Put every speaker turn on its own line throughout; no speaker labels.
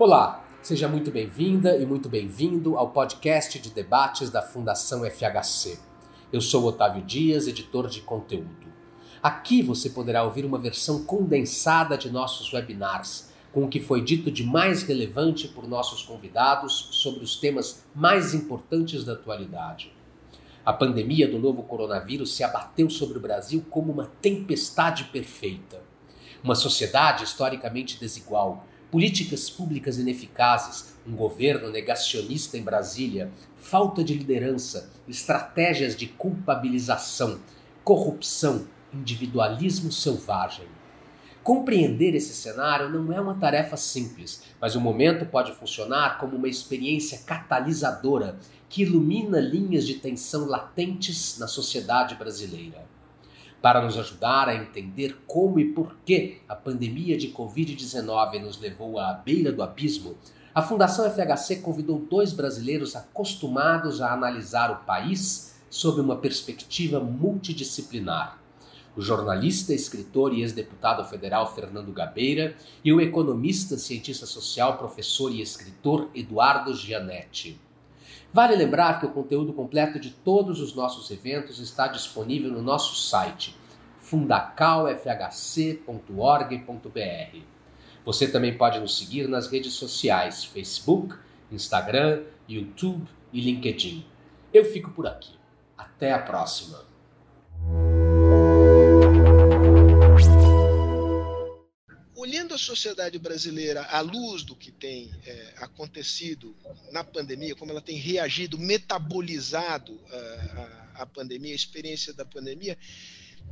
Olá, seja muito bem-vinda e muito bem-vindo ao podcast de debates da Fundação FHC. Eu sou Otávio Dias, editor de conteúdo. Aqui você poderá ouvir uma versão condensada de nossos webinars, com o que foi dito de mais relevante por nossos convidados sobre os temas mais importantes da atualidade. A pandemia do novo coronavírus se abateu sobre o Brasil como uma tempestade perfeita. Uma sociedade historicamente desigual, políticas públicas ineficazes, um governo negacionista em Brasília, falta de liderança, estratégias de culpabilização, corrupção, individualismo selvagem. Compreender esse cenário não é uma tarefa simples, mas o momento pode funcionar como uma experiência catalisadora que ilumina linhas de tensão latentes na sociedade brasileira. Para nos ajudar a entender como e por que a pandemia de Covid-19 nos levou à beira do abismo, a Fundação FHC convidou dois brasileiros acostumados a analisar o país sob uma perspectiva multidisciplinar o jornalista, escritor e ex-deputado federal Fernando Gabeira e o economista, cientista social, professor e escritor Eduardo Gianetti. Vale lembrar que o conteúdo completo de todos os nossos eventos está disponível no nosso site fundacalfhc.org.br. Você também pode nos seguir nas redes sociais Facebook, Instagram, YouTube e LinkedIn. Eu fico por aqui. Até a próxima!
Olhando a sociedade brasileira à luz do que tem é, acontecido na pandemia, como ela tem reagido, metabolizado uh, a, a, pandemia, a experiência da pandemia,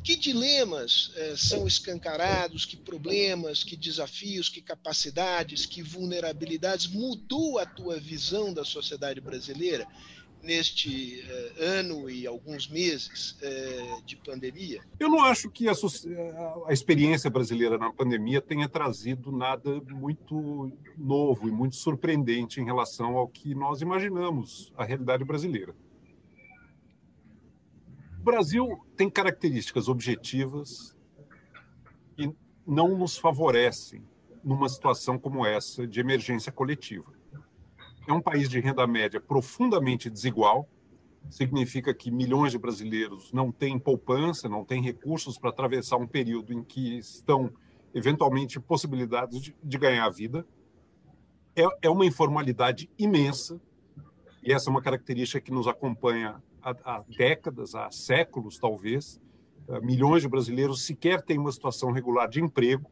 que dilemas uh, são escancarados, que problemas, que desafios, que capacidades, que vulnerabilidades mudou a tua visão da sociedade brasileira? Neste uh, ano e alguns meses uh, de pandemia?
Eu não acho que a, a, experiência brasileira na pandemia tenha trazido nada muito novo e muito surpreendente em relação ao que nós imaginamos a realidade brasileira. O Brasil tem características objetivas que não nos favorecem numa situação como essa de emergência coletiva é um país de renda média profundamente desigual. Significa que milhões de brasileiros não têm poupança, não têm recursos para atravessar um período em que estão eventualmente possibilidades de, de ganhar a vida. É, é, uma informalidade imensa e essa é uma característica que nos acompanha há, há décadas, há séculos talvez. Uh, milhões de brasileiros sequer têm uma situação regular de emprego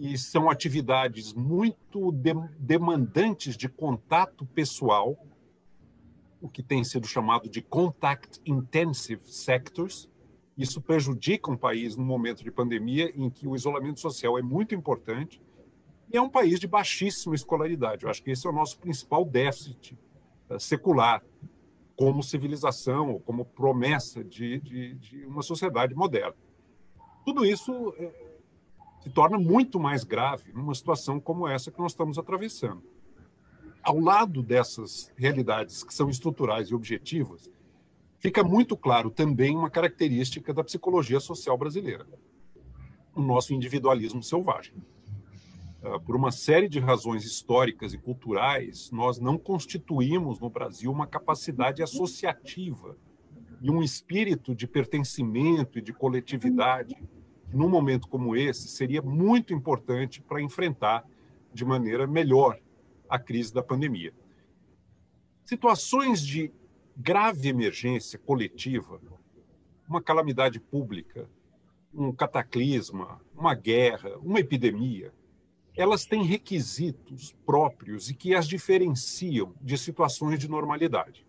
e são atividades muito de, demandantes de contato pessoal, o que tem sido chamado de contact intensive sectors. Isso prejudica um país no momento de pandemia em que o isolamento social é muito importante e é um país de baixíssima escolaridade. Eu acho que esse é o nosso principal déficit uh, secular como civilização ou como promessa de, de, de uma sociedade moderna. Tudo isso é, se torna muito mais grave numa situação como essa que nós estamos atravessando. Ao lado dessas realidades que são estruturais e objetivas, fica muito claro também uma característica da psicologia social brasileira: o nosso individualismo selvagem. Ah, por uma série de razões históricas e culturais, nós não constituímos no Brasil uma capacidade associativa e um espírito de pertencimento e de coletividade num momento como esse, seria muito importante para enfrentar de maneira melhor a crise da pandemia. Situações de grave emergência coletiva, uma calamidade pública, um cataclisma, uma guerra, uma epidemia, elas têm requisitos próprios e que as diferenciam de situações de normalidade.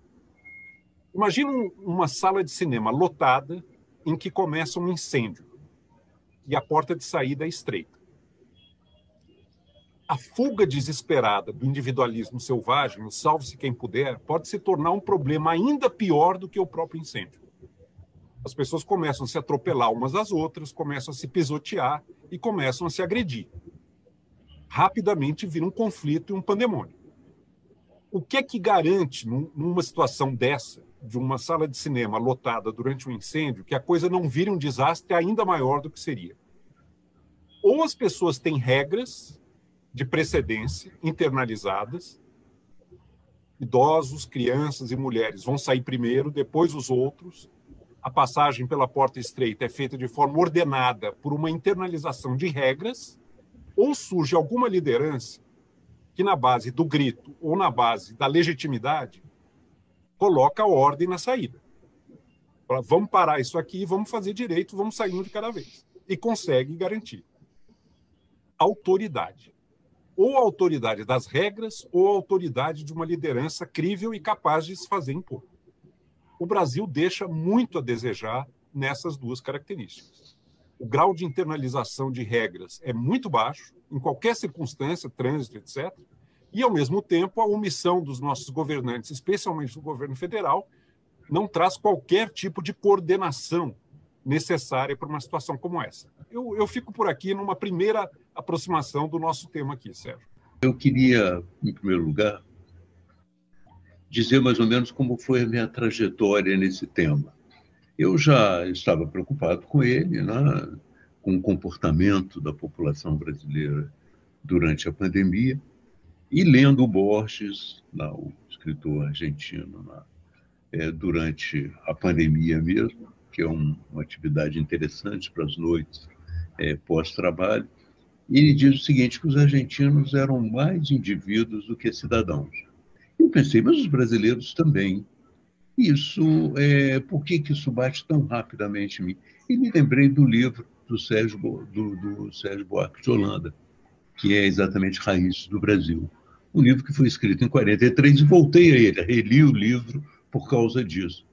Imagina uma sala de cinema lotada em que começa um incêndio e a porta de saída é estreita. A fuga desesperada do individualismo selvagem, o salve-se quem puder, pode se tornar um problema ainda pior do que o próprio incêndio. As pessoas começam a se atropelar umas às outras, começam a se pisotear e começam a se agredir. Rapidamente vira um conflito e um pandemônio. O que é que garante, numa situação dessa, de uma sala de cinema lotada durante um incêndio que a coisa não vire um desastre ainda maior do que seria. Ou as pessoas têm regras de precedência, internalizadas. Idosos, crianças e mulheres vão sair primeiro, depois os outros. A passagem pela porta estreita é feita de forma ordenada por uma internalização de regras, ou surge alguma liderança que, na base do grito ou na base da legitimidade, coloca ordem na saída. Vamos parar isso aqui, vamos fazer direito, vamos sair um de cada vez. E consegue garantir autoridade. Ou a autoridade das regras, ou a autoridade de uma liderança crível e capaz de se fazer impor. O Brasil deixa muito a desejar nessas duas características. O grau de internalização de regras é muito baixo, em qualquer circunstância, trânsito, etc. E, ao mesmo tempo, a omissão dos nossos governantes, especialmente do governo federal, não traz qualquer tipo de coordenação necessária para uma situação como essa. Eu, eu fico por aqui numa primeira aproximação do nosso tema aqui, Sérgio.
Eu queria, em primeiro lugar, dizer mais ou menos como foi a minha trajetória nesse tema. Eu já estava preocupado com ele, né, com o comportamento da população brasileira durante a pandemia, e lendo Borges, o escritor argentino, é, durante a pandemia mesmo, que é um, uma atividade interessante para as noites é, pós-trabalho. Ele diz o seguinte, que os argentinos eram mais indivíduos do que cidadãos. Eu pensei, mas os brasileiros também. Isso, é, por que, que isso bate tão rapidamente em mim? E me lembrei do livro do Sérgio, do, do Sérgio Buarque de Holanda, que é exatamente Raízes do Brasil. Um livro que foi escrito em 43 e voltei a ele, reli o livro por causa disso.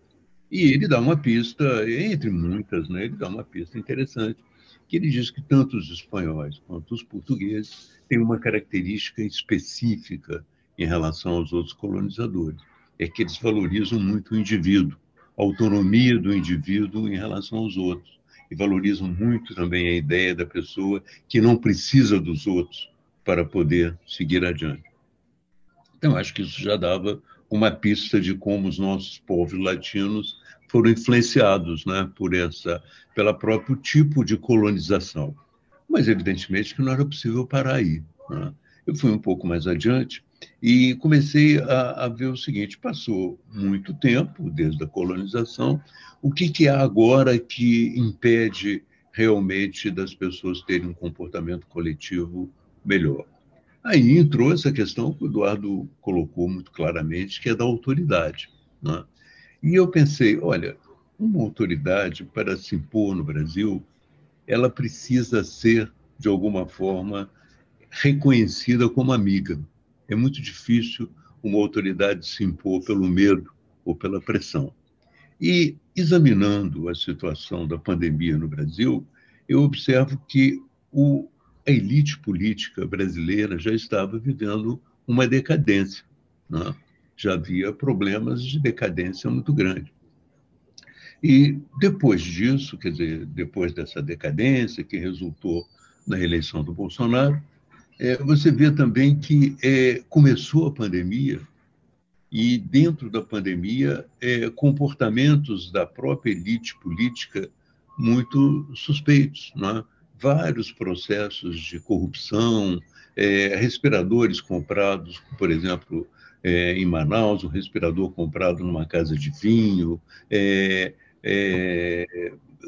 E ele dá uma pista, entre muitas, né, ele dá uma pista interessante, que ele diz que tanto os espanhóis quanto os portugueses têm uma característica específica em relação aos outros colonizadores, é que eles valorizam muito o indivíduo, a autonomia do indivíduo em relação aos outros, e valorizam muito também a ideia da pessoa que não precisa dos outros para poder seguir adiante. Então, acho que isso já dava uma pista de como os nossos povos latinos foram influenciados né, por essa, pela próprio tipo de colonização. Mas, evidentemente, que não era possível parar aí. Né? Eu fui um pouco mais adiante e comecei a, a, ver o seguinte: passou muito tempo desde a colonização, o que, que agora que impede realmente das pessoas terem um comportamento coletivo melhor? Aí entrou essa questão que o Eduardo colocou muito claramente, que é da autoridade. Né? E eu pensei, olha, uma autoridade para se impor no Brasil, ela precisa ser, de alguma forma, reconhecida como amiga. É muito difícil uma autoridade se impor pelo medo ou pela pressão. E, examinando a situação da pandemia no Brasil, eu observo que o a elite política brasileira já estava vivendo uma decadência. Né? Já havia problemas de decadência muito grande. E depois disso, quer dizer, depois dessa decadência que resultou na eleição do Bolsonaro, é, você vê também que é, começou a pandemia e dentro da pandemia é, comportamentos da própria elite política muito suspeitos, é? vários processos de corrupção, é, respiradores comprados, por exemplo, é, em Manaus, um respirador comprado numa casa de vinho, é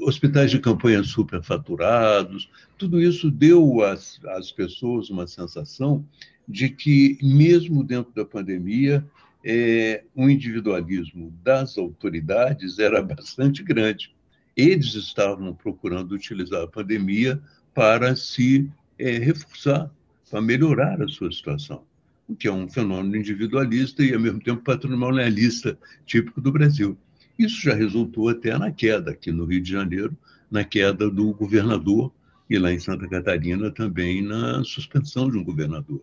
hospitais de campanha superfaturados, tudo isso deu às, às pessoas uma sensação de que, mesmo dentro da pandemia, é, o individualismo das autoridades era bastante grande eles estavam procurando utilizar a pandemia para se é, reforçar, para melhorar a sua situação, o que é um fenômeno individualista e, ao mesmo tempo, patrimonialista típico do Brasil. Isso já resultou até na queda aqui no Rio de Janeiro, na queda do governador e lá em Santa Catarina também na suspensão de um governador.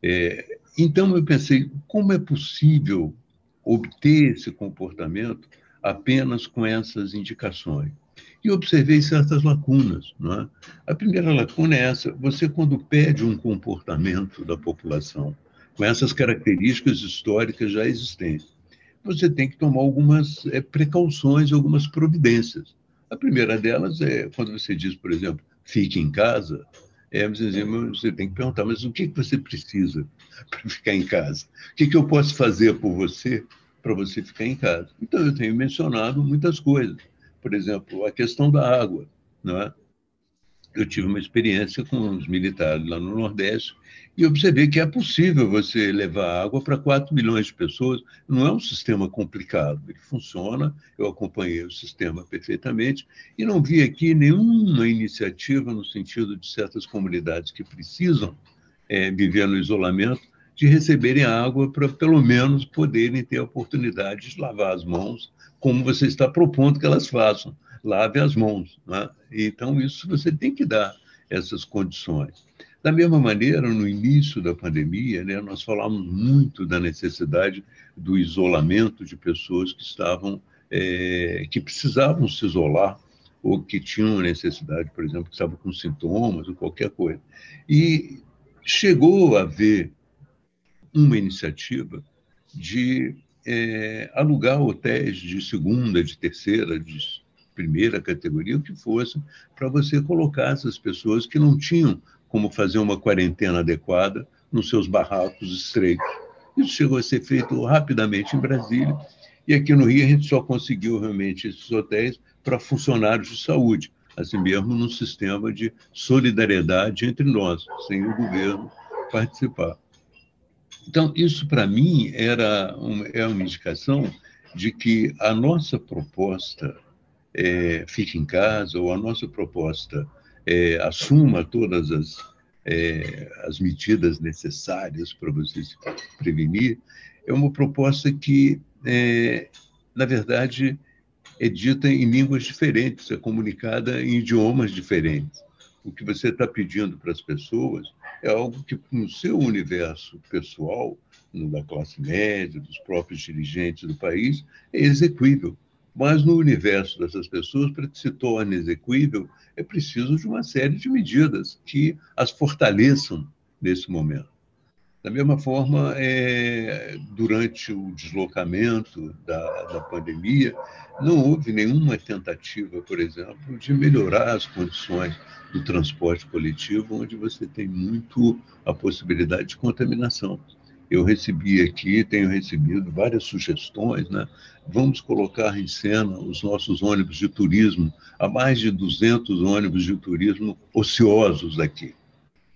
É, então eu pensei, como é possível obter esse comportamento apenas com essas indicações. E observei certas lacunas. Não é? A primeira lacuna é essa: você, quando pede um comportamento da população com essas características históricas já existentes, você tem que tomar algumas é, precauções, algumas providências. A primeira delas é quando você diz, por exemplo, fique em casa, É, você, tem que perguntar, mas o que, que você precisa para ficar em casa? O que, que eu posso fazer por você para você ficar em casa? Então, eu tenho mencionado muitas coisas. Por exemplo, a questão da água. Não é? Eu tive uma experiência com os militares lá no Nordeste e observei que é possível você levar água para 4 milhões de pessoas. Não é um sistema complicado, ele funciona. Eu acompanhei o sistema perfeitamente e não vi aqui nenhuma iniciativa no sentido de certas comunidades que precisam é, viver no isolamento de receberem água para pelo menos poderem ter a oportunidade de lavar as mãos, como você está propondo que elas façam. Lave as mãos. Né? Então, isso você tem que dar essas condições. Da mesma maneira, no início da pandemia, né, nós falamos muito da necessidade do isolamento de pessoas que estavam, é, que precisavam se isolar ou que tinham necessidade, por exemplo, que estavam com sintomas ou qualquer coisa. E chegou a haver uma iniciativa de é, alugar hotéis de segunda, de terceira, de primeira categoria, o que fosse, para você colocar essas pessoas que não tinham como fazer uma quarentena adequada nos seus barracos estreitos. Isso chegou a ser feito rapidamente em Brasília, e aqui no Rio a gente só conseguiu realmente esses hotéis para funcionários de saúde, assim mesmo num sistema de solidariedade entre nós, sem o governo participar. Então, isso para mim era uma, é uma indicação de que a nossa proposta é, fique em casa, ou a nossa proposta é, assuma todas as, é, as medidas necessárias para você se prevenir, é uma proposta que, é, na verdade, é dita em línguas diferentes, é comunicada em idiomas diferentes. O que você está pedindo para as pessoas é algo que, no seu universo pessoal, da classe média, dos próprios dirigentes do país, é execuível. Mas no universo dessas pessoas, para que se torne execuível, é preciso de uma série de medidas que as fortaleçam nesse momento. Da mesma forma, é, durante o deslocamento da, da pandemia, não houve nenhuma tentativa, por exemplo, de melhorar as condições do transporte coletivo, onde você tem muito a possibilidade de contaminação eu recebi aqui, tenho recebido várias sugestões, né? Vamos colocar em cena os nossos ônibus de turismo, há mais de 200 ônibus de turismo ociosos aqui.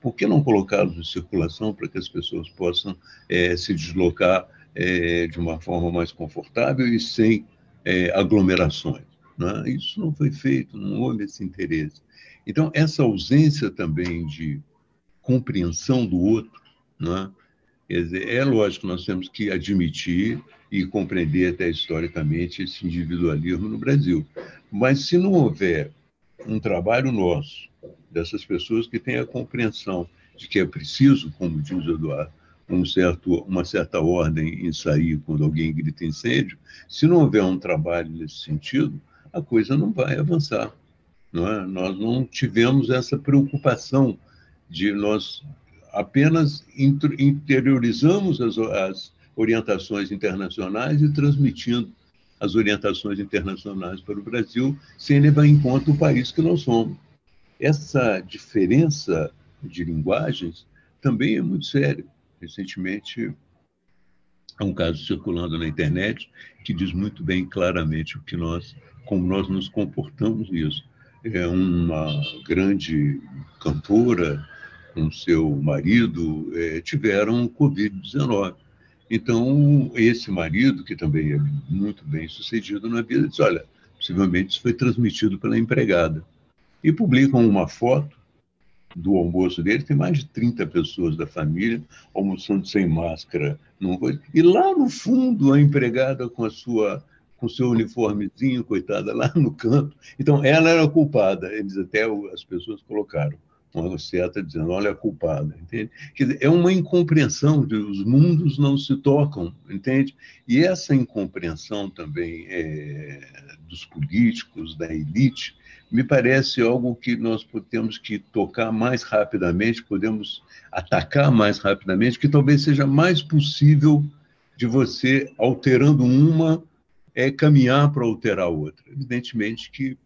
Por que não colocá-los em circulação para que as pessoas possam é, se deslocar é, de uma forma mais confortável e sem é, aglomerações? Né? Isso não foi feito, não houve esse interesse. Então, essa ausência também de compreensão do outro, né? Dizer, é lógico, nós temos que admitir e compreender até historicamente esse individualismo no Brasil. Mas se não houver um trabalho nosso, dessas pessoas que têm a compreensão de que é preciso, como diz o Eduardo, um certo, uma certa ordem em sair quando alguém grita incêndio, se não houver um trabalho nesse sentido, a coisa não vai avançar. Não é? Nós não tivemos essa preocupação de nós apenas interiorizamos as, as orientações internacionais e transmitindo as orientações internacionais para o Brasil, sem levar em conta o país que nós somos. Essa diferença de linguagens também é muito séria. Recentemente, há um caso circulando na internet que diz muito bem claramente o que nós, como nós nos comportamos nisso. É uma grande cantora com seu marido é, tiveram Covid-19. Então, esse marido, que também é muito bem sucedido na vida, disse: Olha, possivelmente isso foi transmitido pela empregada. E publicam uma foto do almoço dele, tem mais de 30 pessoas da família almoçando sem máscara. E lá no fundo, a empregada com a sua com seu uniformezinho, coitada, lá no canto. Então, ela era culpada, eles até as pessoas colocaram uma seta dizendo, olha a culpada, entende? Dizer, é uma incompreensão de os mundos não se tocam, entende? E essa incompreensão também é, dos políticos, da elite, me parece algo que nós temos que tocar mais rapidamente, podemos atacar mais rapidamente, que talvez seja mais possível de você, alterando uma, é caminhar para alterar outra. Evidentemente que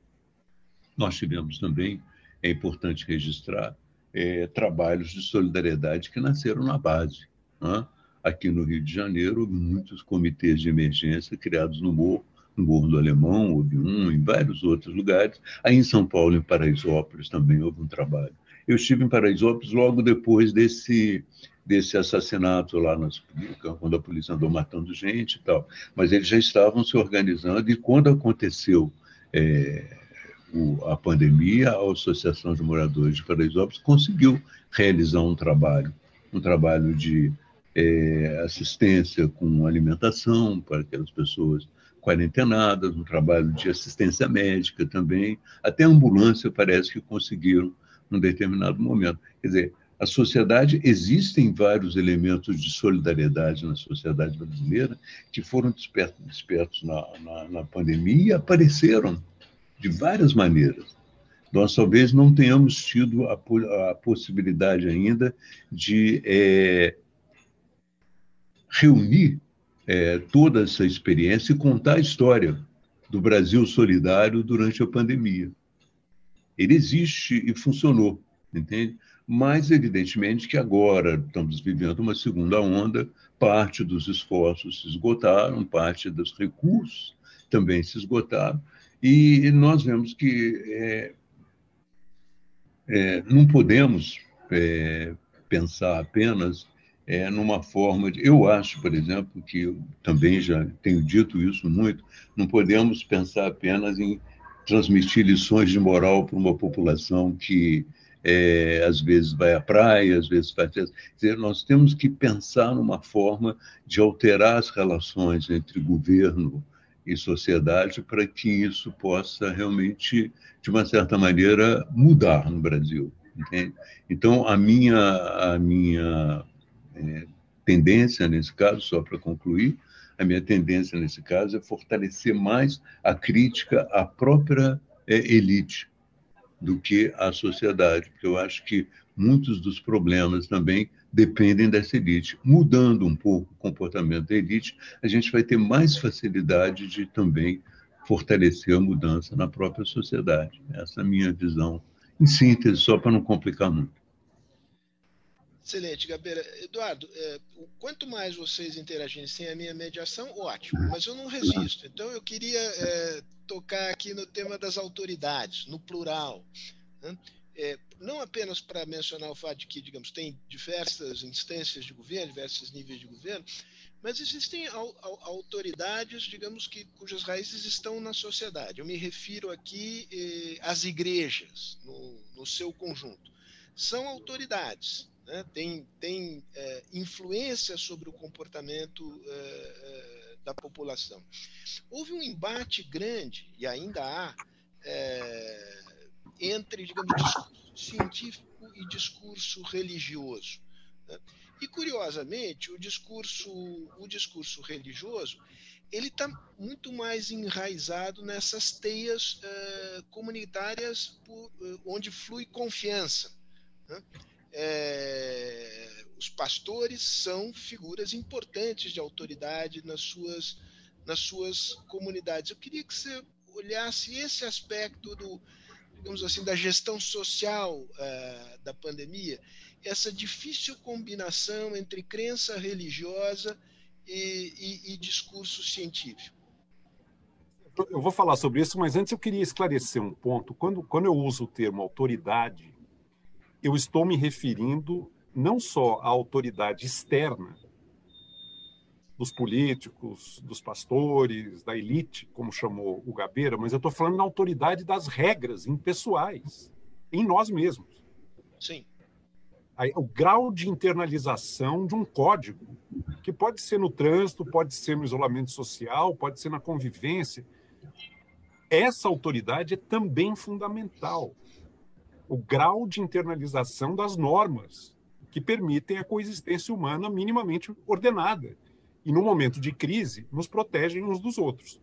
nós tivemos também é importante registrar, é, trabalhos de solidariedade que nasceram na base. Né? Aqui no Rio de Janeiro, muitos comitês de emergência criados no Morro, no Morro do Alemão, houve um, em vários outros lugares. Aí em São Paulo, em Paraisópolis, também houve um trabalho. Eu estive em Paraisópolis logo depois desse, desse assassinato lá, nas, quando a polícia andou matando gente e tal. Mas eles já estavam se organizando e quando aconteceu é, o, a pandemia, a Associação de Moradores de Paraisópolis conseguiu realizar um trabalho, um trabalho de é, assistência com alimentação para aquelas pessoas quarentenadas, um trabalho de assistência médica também, até ambulância parece que conseguiram num determinado momento. Quer dizer, a sociedade, existem vários elementos de solidariedade na sociedade brasileira que foram despertos, despertos na, na, na pandemia e apareceram de várias maneiras. Nós talvez não tenhamos tido a, a possibilidade ainda de é, reunir é, toda essa experiência e contar a história do Brasil solidário durante a pandemia. Ele existe e funcionou, entende? Mas, evidentemente, que agora estamos vivendo uma segunda onda, parte dos esforços se esgotaram, parte dos recursos também se esgotaram, e nós vemos que é, é, não podemos é, pensar apenas é, numa forma de. Eu acho, por exemplo, que eu também já tenho dito isso muito, não podemos pensar apenas em transmitir lições de moral para uma população que é, às vezes vai à praia, às vezes faz. Dizer, nós temos que pensar numa forma de alterar as relações entre governo e sociedade para que isso possa realmente, de uma certa maneira, mudar no Brasil. Entende? Então, a minha, a minha é, tendência nesse caso, só para concluir, a minha tendência nesse caso é fortalecer mais a crítica à própria é, elite do que à sociedade, porque eu acho que muitos dos problemas também dependem dessa elite. Mudando um pouco o comportamento da elite, a gente vai ter mais facilidade de também fortalecer a mudança na própria sociedade. Essa é a minha visão, em síntese, só para não complicar muito.
Excelente, Gabeira. Eduardo, é, quanto mais vocês interagirem sem a minha mediação, ótimo, mas eu não resisto. Então, eu queria é, tocar aqui no tema das autoridades, no plural. Né? É, não apenas para mencionar o fato de que, digamos, tem diversas instâncias de governo, diversos níveis de governo, mas existem autoridades, digamos que cujas raízes estão na sociedade. Eu me refiro aqui eh, às igrejas, no, no seu conjunto. São autoridades, né, tem, tem é, influência sobre o comportamento é, é, da população. Houve um embate grande, e ainda há, é, entre, digamos, discurso científico e discurso religioso. Né? E, curiosamente, o discurso, o discurso religioso ele está muito mais enraizado nessas teias uh, comunitárias por, uh, onde flui confiança. Né? é, os pastores são figuras importantes de autoridade nas suas, nas suas comunidades. Eu queria que você olhasse esse aspecto do, digamos assim, da gestão social uh, da pandemia, essa difícil combinação entre crença religiosa e, e, e discurso científico.
Eu vou falar sobre isso, mas antes eu queria esclarecer um ponto. Quando, quando eu uso o termo autoridade, eu estou me referindo não só à autoridade externa dos políticos, dos pastores, da elite, como chamou o Gabeira, mas eu estou falando na autoridade das regras impessoais, em nós mesmos.
Sim.
O grau de internalização de um código, que pode ser no trânsito, pode ser no isolamento social, pode ser na convivência. Essa autoridade é também fundamental o grau de internalização das normas que permitem a coexistência humana minimamente ordenada e, no momento de crise, nos protegem uns dos outros.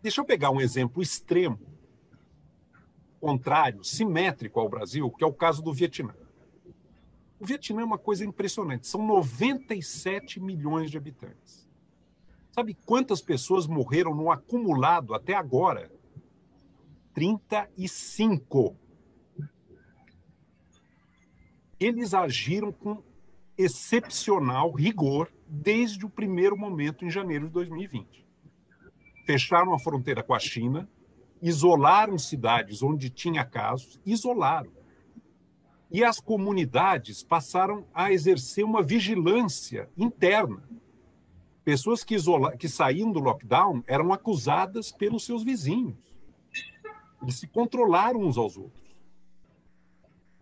Deixa eu pegar um exemplo extremo, contrário, simétrico ao Brasil, que é o caso do Vietnã. O Vietnã é uma coisa impressionante. São 97 milhões de habitantes. Sabe quantas pessoas morreram no acumulado até agora? 35. eles agiram com excepcional rigor desde o primeiro momento em janeiro de 2020. Fecharam a fronteira com a China, isolaram cidades onde tinha casos, isolaram. E as comunidades passaram a exercer uma vigilância interna. Pessoas que, isola... que saíam do lockdown eram acusadas pelos seus vizinhos. Eles se controlaram uns aos outros.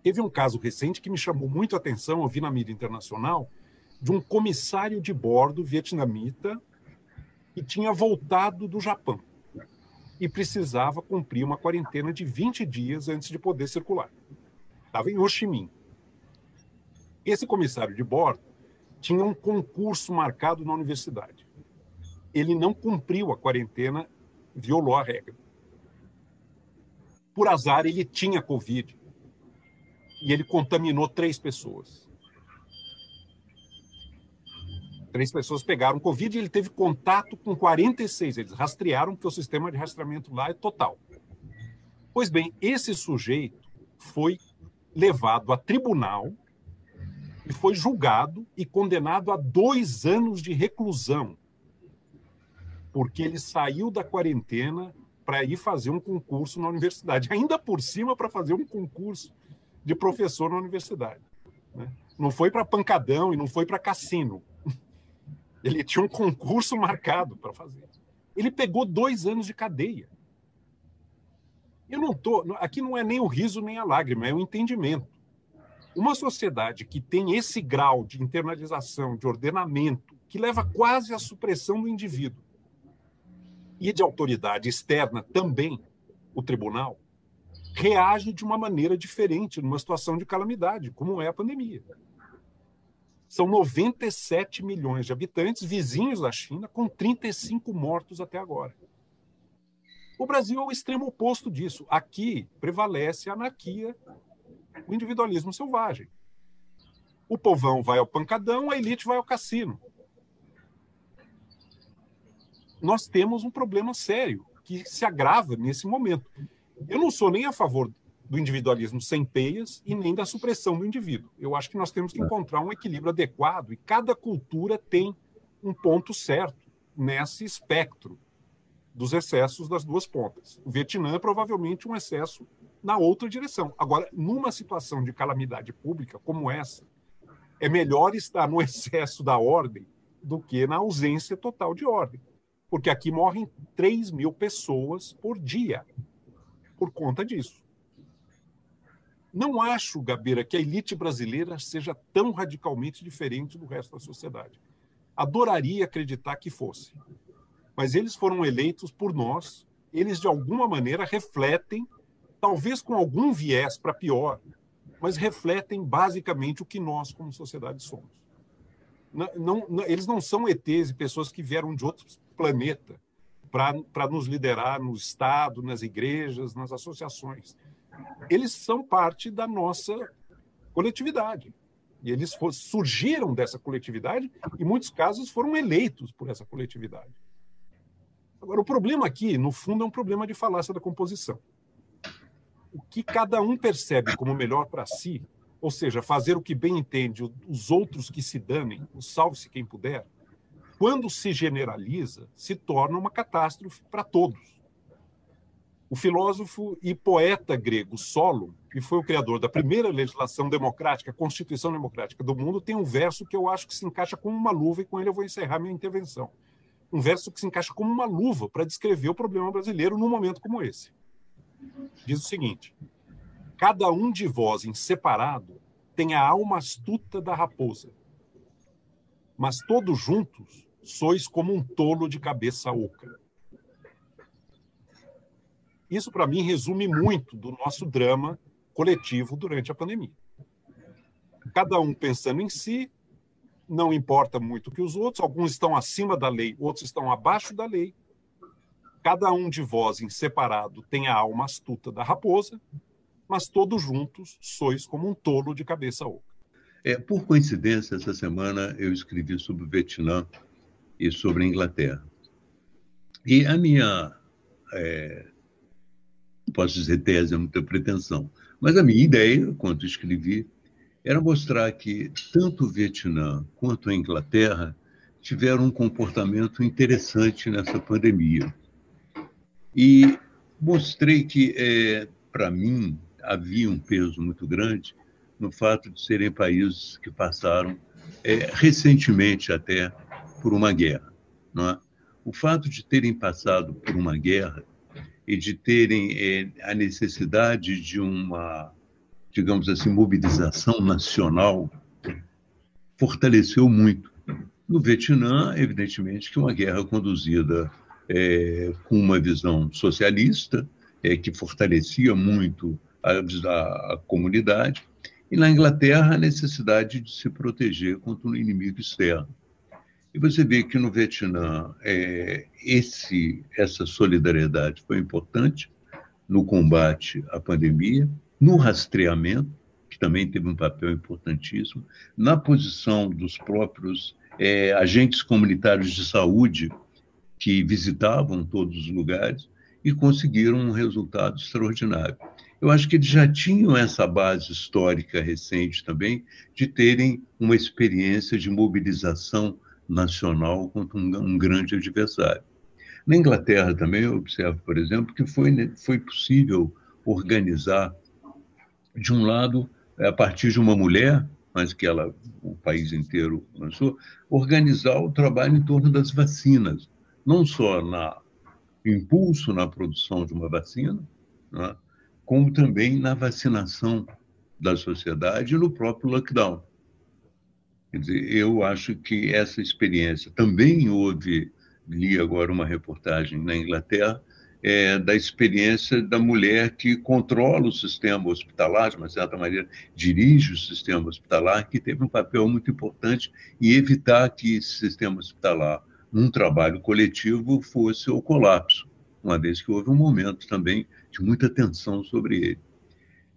Teve um caso recente que me chamou muito a atenção, eu vi na mídia internacional, de um comissário de bordo vietnamita que tinha voltado do Japão e precisava cumprir uma quarentena de 20 dias antes de poder circular. Estava em Ho Chi Minh. Esse comissário de bordo tinha um concurso marcado na universidade. Ele não cumpriu a quarentena, violou a regra. Por azar, ele tinha Covid e ele contaminou três pessoas. Três pessoas pegaram Covid e ele teve contato com 46. Eles rastrearam, porque o sistema de rastreamento lá é total. Pois bem, esse sujeito foi levado a tribunal e foi julgado e condenado a dois anos de reclusão, porque ele saiu da quarentena para ir fazer um concurso na universidade, ainda por cima para fazer um concurso de professor na universidade. Né? Não foi para pancadão e não foi para cassino. Ele tinha um concurso marcado para fazer. Ele pegou dois anos de cadeia. Eu não tô. Aqui não é nem o riso nem a lágrima, é o entendimento. Uma sociedade que tem esse grau de internalização, de ordenamento, que leva quase à supressão do indivíduo, e de autoridade externa também, o tribunal, reage de uma maneira diferente numa situação de calamidade, como é a pandemia. São 97 milhões de habitantes vizinhos da China, com 35 mortos até agora. O Brasil é o extremo oposto disso. Aqui prevalece a anarquia, o individualismo selvagem. O povão vai ao pancadão, a elite vai ao cassino. Nós temos um problema sério que se agrava nesse momento. Eu não sou nem a favor do individualismo sem peias e nem da supressão do indivíduo. Eu acho que nós temos que é. encontrar um equilíbrio adequado e cada cultura tem um ponto certo nesse espectro dos excessos das duas pontas. O Vietnã é provavelmente um excesso na outra direção. Agora, numa situação de calamidade pública como essa, é melhor estar no excesso da ordem do que na ausência total de ordem. Porque aqui morrem 3 mil pessoas por dia por conta disso. Não acho, Gabeira, que a elite brasileira seja tão radicalmente diferente do resto da sociedade. Adoraria acreditar que fosse. Mas eles foram eleitos por nós, eles de alguma maneira refletem, talvez com algum viés para pior, mas refletem basicamente o que nós, como sociedade, somos. Não, não, eles não são ETs e pessoas que vieram de outro planeta para nos liderar no Estado, nas igrejas, nas associações. Eles são parte da nossa coletividade. E eles for, surgiram dessa coletividade e, em muitos casos, foram eleitos por essa coletividade. Agora, o problema aqui, no fundo, é um problema de falácia da composição. O que cada um percebe como melhor para si, ou seja, fazer o que bem entende, os outros que se danem, o salve-se quem puder, quando se generaliza, se torna uma catástrofe para todos. O filósofo e poeta grego Solon, que foi o criador da primeira legislação democrática, Constituição Democrática do mundo, tem um verso que eu acho que se encaixa como uma luva, e com ele eu vou encerrar minha intervenção. Um verso que se encaixa como uma luva para descrever o problema brasileiro num momento como esse. Diz o seguinte: Cada um de vós em separado tem a alma astuta da raposa, mas todos juntos sois como um tolo de cabeça oca. Isso, para mim, resume muito do nosso drama coletivo durante a pandemia. Cada um pensando em si, não importa muito que os outros, alguns estão acima da lei, outros estão abaixo da lei. Cada um de vós, em separado, tem a alma astuta da raposa, mas todos juntos sois como um tolo de cabeça oca.
É, por coincidência, essa semana eu escrevi sobre o Vietnã e sobre a Inglaterra. E a minha, é, posso dizer tese, é muita pretensão, mas a minha ideia, quando escrevi, era mostrar que tanto o Vietnã quanto a Inglaterra tiveram um comportamento interessante nessa pandemia. E mostrei que, é, para mim, havia um peso muito grande no fato de serem países que passaram é, recentemente até por uma guerra. É? O fato de terem passado por uma guerra e de terem é, a necessidade de uma, digamos assim, mobilização nacional fortaleceu muito. No Vietnã, evidentemente, que uma guerra conduzida é, com uma visão socialista, é, que fortalecia muito a, a, comunidade, e na Inglaterra a necessidade de se proteger contra um inimigo externo. E você vê que no Vietnã é, esse, essa solidariedade foi importante no combate à pandemia, no rastreamento, que também teve um papel importantíssimo, na posição dos próprios é, agentes comunitários de saúde que visitavam todos os lugares e conseguiram um resultado extraordinário. Eu acho que eles já tinham essa base histórica recente também de terem uma experiência de mobilização nacional contra um, um grande adversário. Na Inglaterra também eu observo, por exemplo, que foi, foi possível organizar, de um lado, a partir de uma mulher, mas que ela, o país inteiro lançou, organizar o trabalho em torno das vacinas, não só na impulso na produção de uma vacina, né, como também na vacinação da sociedade e no próprio lockdown. Quer dizer, eu acho que essa experiência também houve, li agora uma reportagem na Inglaterra, é, da experiência da mulher que controla o sistema hospitalar, de uma certa maneira, dirige o sistema hospitalar, que teve um papel muito importante em evitar que esse sistema hospitalar, num trabalho coletivo, fosse o colapso, uma vez que houve um momento também de muita tensão sobre ele.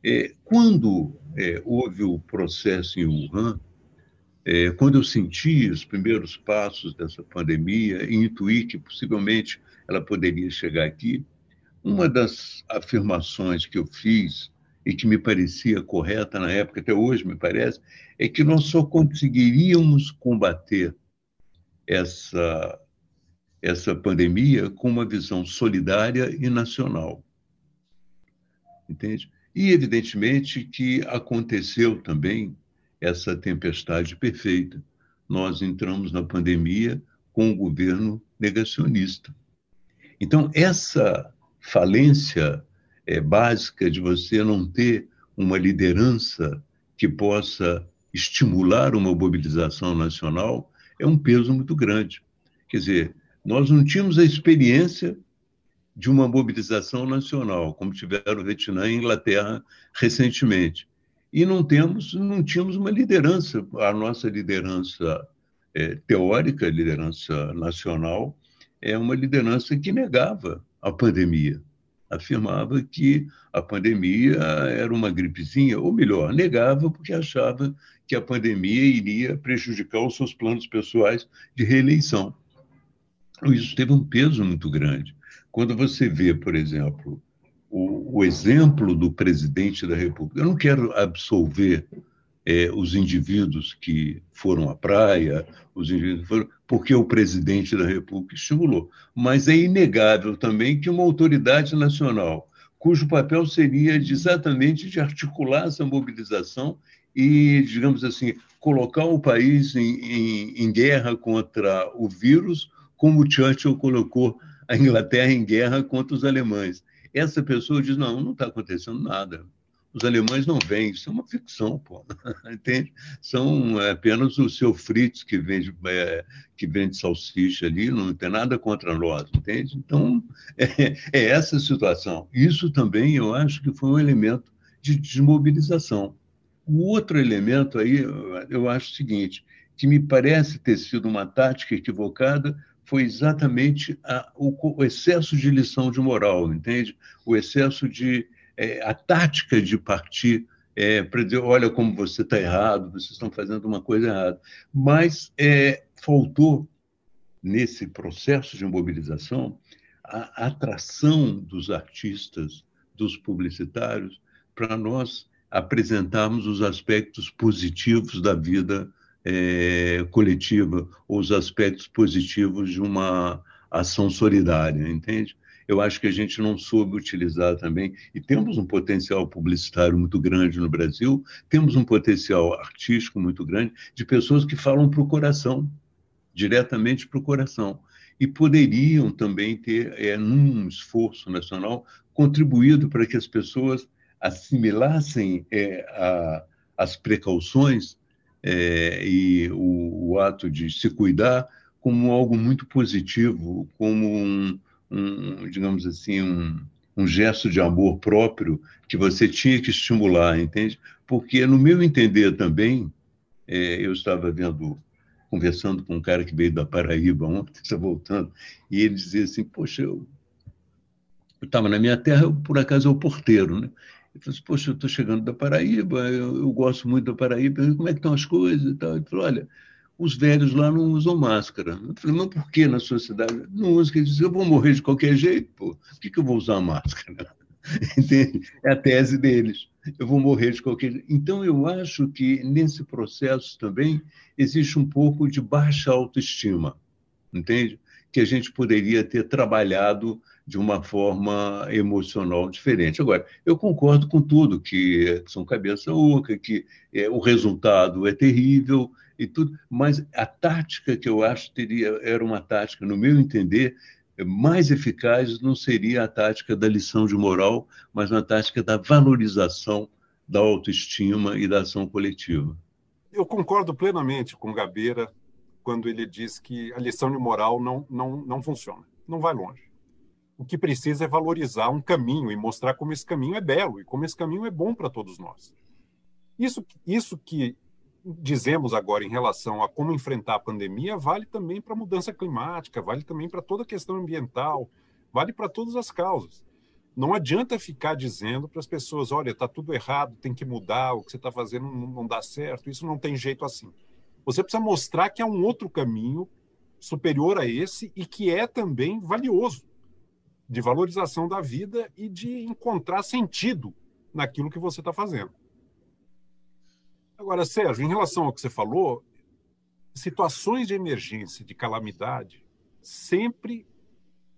É, quando é, houve o processo em Wuhan, é, quando eu senti os primeiros passos dessa pandemia e intuí que possivelmente ela poderia chegar aqui, uma das afirmações que eu fiz e que me parecia correta na época, até hoje me parece, é que nós só conseguiríamos combater essa, essa pandemia com uma visão solidária e nacional. Entende? E, evidentemente, que aconteceu também essa tempestade perfeita. Nós entramos na pandemia com um governo negacionista. Então, essa falência é, básica de você não ter uma liderança que possa estimular uma mobilização nacional é um peso muito grande. Quer dizer, nós não tínhamos a experiência de uma mobilização nacional, como tiveram o Vietnã e Inglaterra recentemente e não temos, não tínhamos uma liderança. A nossa liderança é, teórica, liderança nacional, é uma liderança que negava a pandemia, afirmava que a pandemia era uma gripezinha, ou melhor, negava porque achava que a pandemia iria prejudicar os seus planos pessoais de reeleição. Isso teve um peso muito grande. Quando você vê, por exemplo, o, o exemplo do presidente da República. Eu não quero absolver é, os indivíduos que foram à praia, os indivíduos foram, porque o presidente da República estimulou. Mas é inegável também que uma autoridade nacional, cujo papel seria exatamente de articular essa mobilização e, digamos assim, colocar o país em, em, em guerra contra o vírus, como Churchill colocou a Inglaterra em guerra contra os alemães. Essa pessoa diz: não, não está acontecendo nada. Os alemães não vêm, isso é uma ficção, pô. Entende? São é, apenas o seu Fritz que vende, é, que vende salsicha ali, não tem nada contra nós, entende? Então, é, é essa a situação. Isso também eu acho que foi um elemento de desmobilização. O outro elemento aí, eu acho o seguinte, que me parece ter sido uma tática equivocada foi exatamente a, o, o, excesso de lição de moral, entende? O excesso de. É, a tática de partir é, para dizer: olha como você está errado, vocês estão fazendo uma coisa errada. Mas é, faltou, nesse processo de mobilização, a atração dos artistas, dos publicitários, para nós apresentarmos os aspectos positivos da vida é, coletiva, os aspectos positivos de uma ação solidária, entende? Eu acho que a gente não soube utilizar também, e temos um potencial publicitário muito grande no Brasil, temos um potencial artístico muito grande de pessoas que falam para o coração, diretamente para o coração. E poderiam também ter, é, num esforço nacional, contribuído para que as pessoas assimilassem é, a, as precauções é, e o, o, ato de se cuidar como algo muito positivo, como um, um digamos assim, um, um gesto de amor próprio que você tinha que estimular, entende? Porque, no meu entender também, é, eu estava vendo, conversando com um cara que veio da Paraíba ontem, está voltando, e ele dizia assim: Poxa, eu estava na minha terra, eu, por acaso é o porteiro, né? Ele falou assim, poxa, eu estou chegando da Paraíba, eu, eu, gosto muito da Paraíba, como é que estão as coisas e tal. Ele falou, olha, os velhos lá não usam máscara. Eu falei, mas por que na sua cidade? Não usam, ele disse, eu vou morrer de qualquer jeito, pô. Por que, que eu vou usar máscara? Entende? É a tese deles. Eu vou morrer de qualquer jeito. Então, eu acho que nesse processo também existe um pouco de baixa autoestima, entende? Que a gente poderia ter trabalhado de uma forma emocional diferente. Agora, eu concordo com tudo, que são cabeça oca, que é, o resultado é terrível e tudo, mas a tática que eu acho teria era uma tática, no meu entender, mais eficaz não seria a tática da lição de moral, mas uma tática da valorização da autoestima e da ação coletiva.
Eu concordo plenamente com Gabeira quando ele diz que a lição de moral não, não, não funciona, não vai longe o que precisa é valorizar um caminho e mostrar como esse caminho é belo e como esse caminho é bom para todos nós. Isso, isso que dizemos agora em relação a como enfrentar a pandemia vale também para a mudança climática, vale também para toda a questão ambiental, vale para todas as causas. Não adianta ficar dizendo para as pessoas: olha, está tudo errado, tem que mudar, o que você está fazendo não, dá certo, isso não tem jeito assim. Você precisa mostrar que há um outro caminho superior a esse e que é também valioso de valorização da vida e de encontrar sentido naquilo que você está fazendo. Agora, Sérgio, em relação ao que você falou, situações de emergência, de calamidade, sempre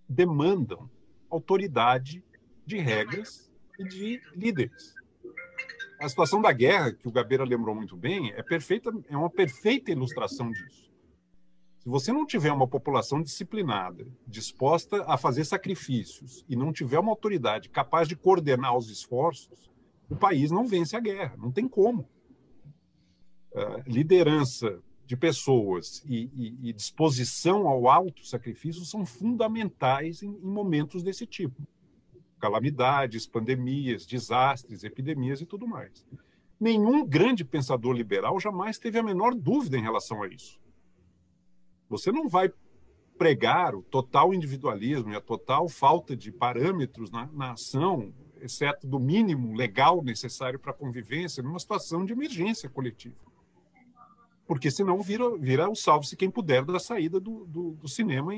demandam autoridade de regras e de líderes. A situação da guerra, que o Gabeira lembrou muito bem, é, perfeita, é uma perfeita ilustração disso. Se você não tiver uma população disciplinada, disposta a fazer sacrifícios e não tiver uma autoridade capaz de coordenar os esforços, o país não vence a guerra. Não tem como. Uh, liderança de pessoas e, e, e, disposição ao alto sacrifício são fundamentais em, em momentos desse tipo calamidades, pandemias, desastres, epidemias e tudo mais. Nenhum grande pensador liberal jamais teve a menor dúvida em relação a isso. Você não vai pregar o total individualismo e a total falta de parâmetros na, na ação, exceto do mínimo legal necessário para a convivência, numa situação de emergência coletiva. Porque senão vira, vira o salve-se quem puder da saída do, do, do cinema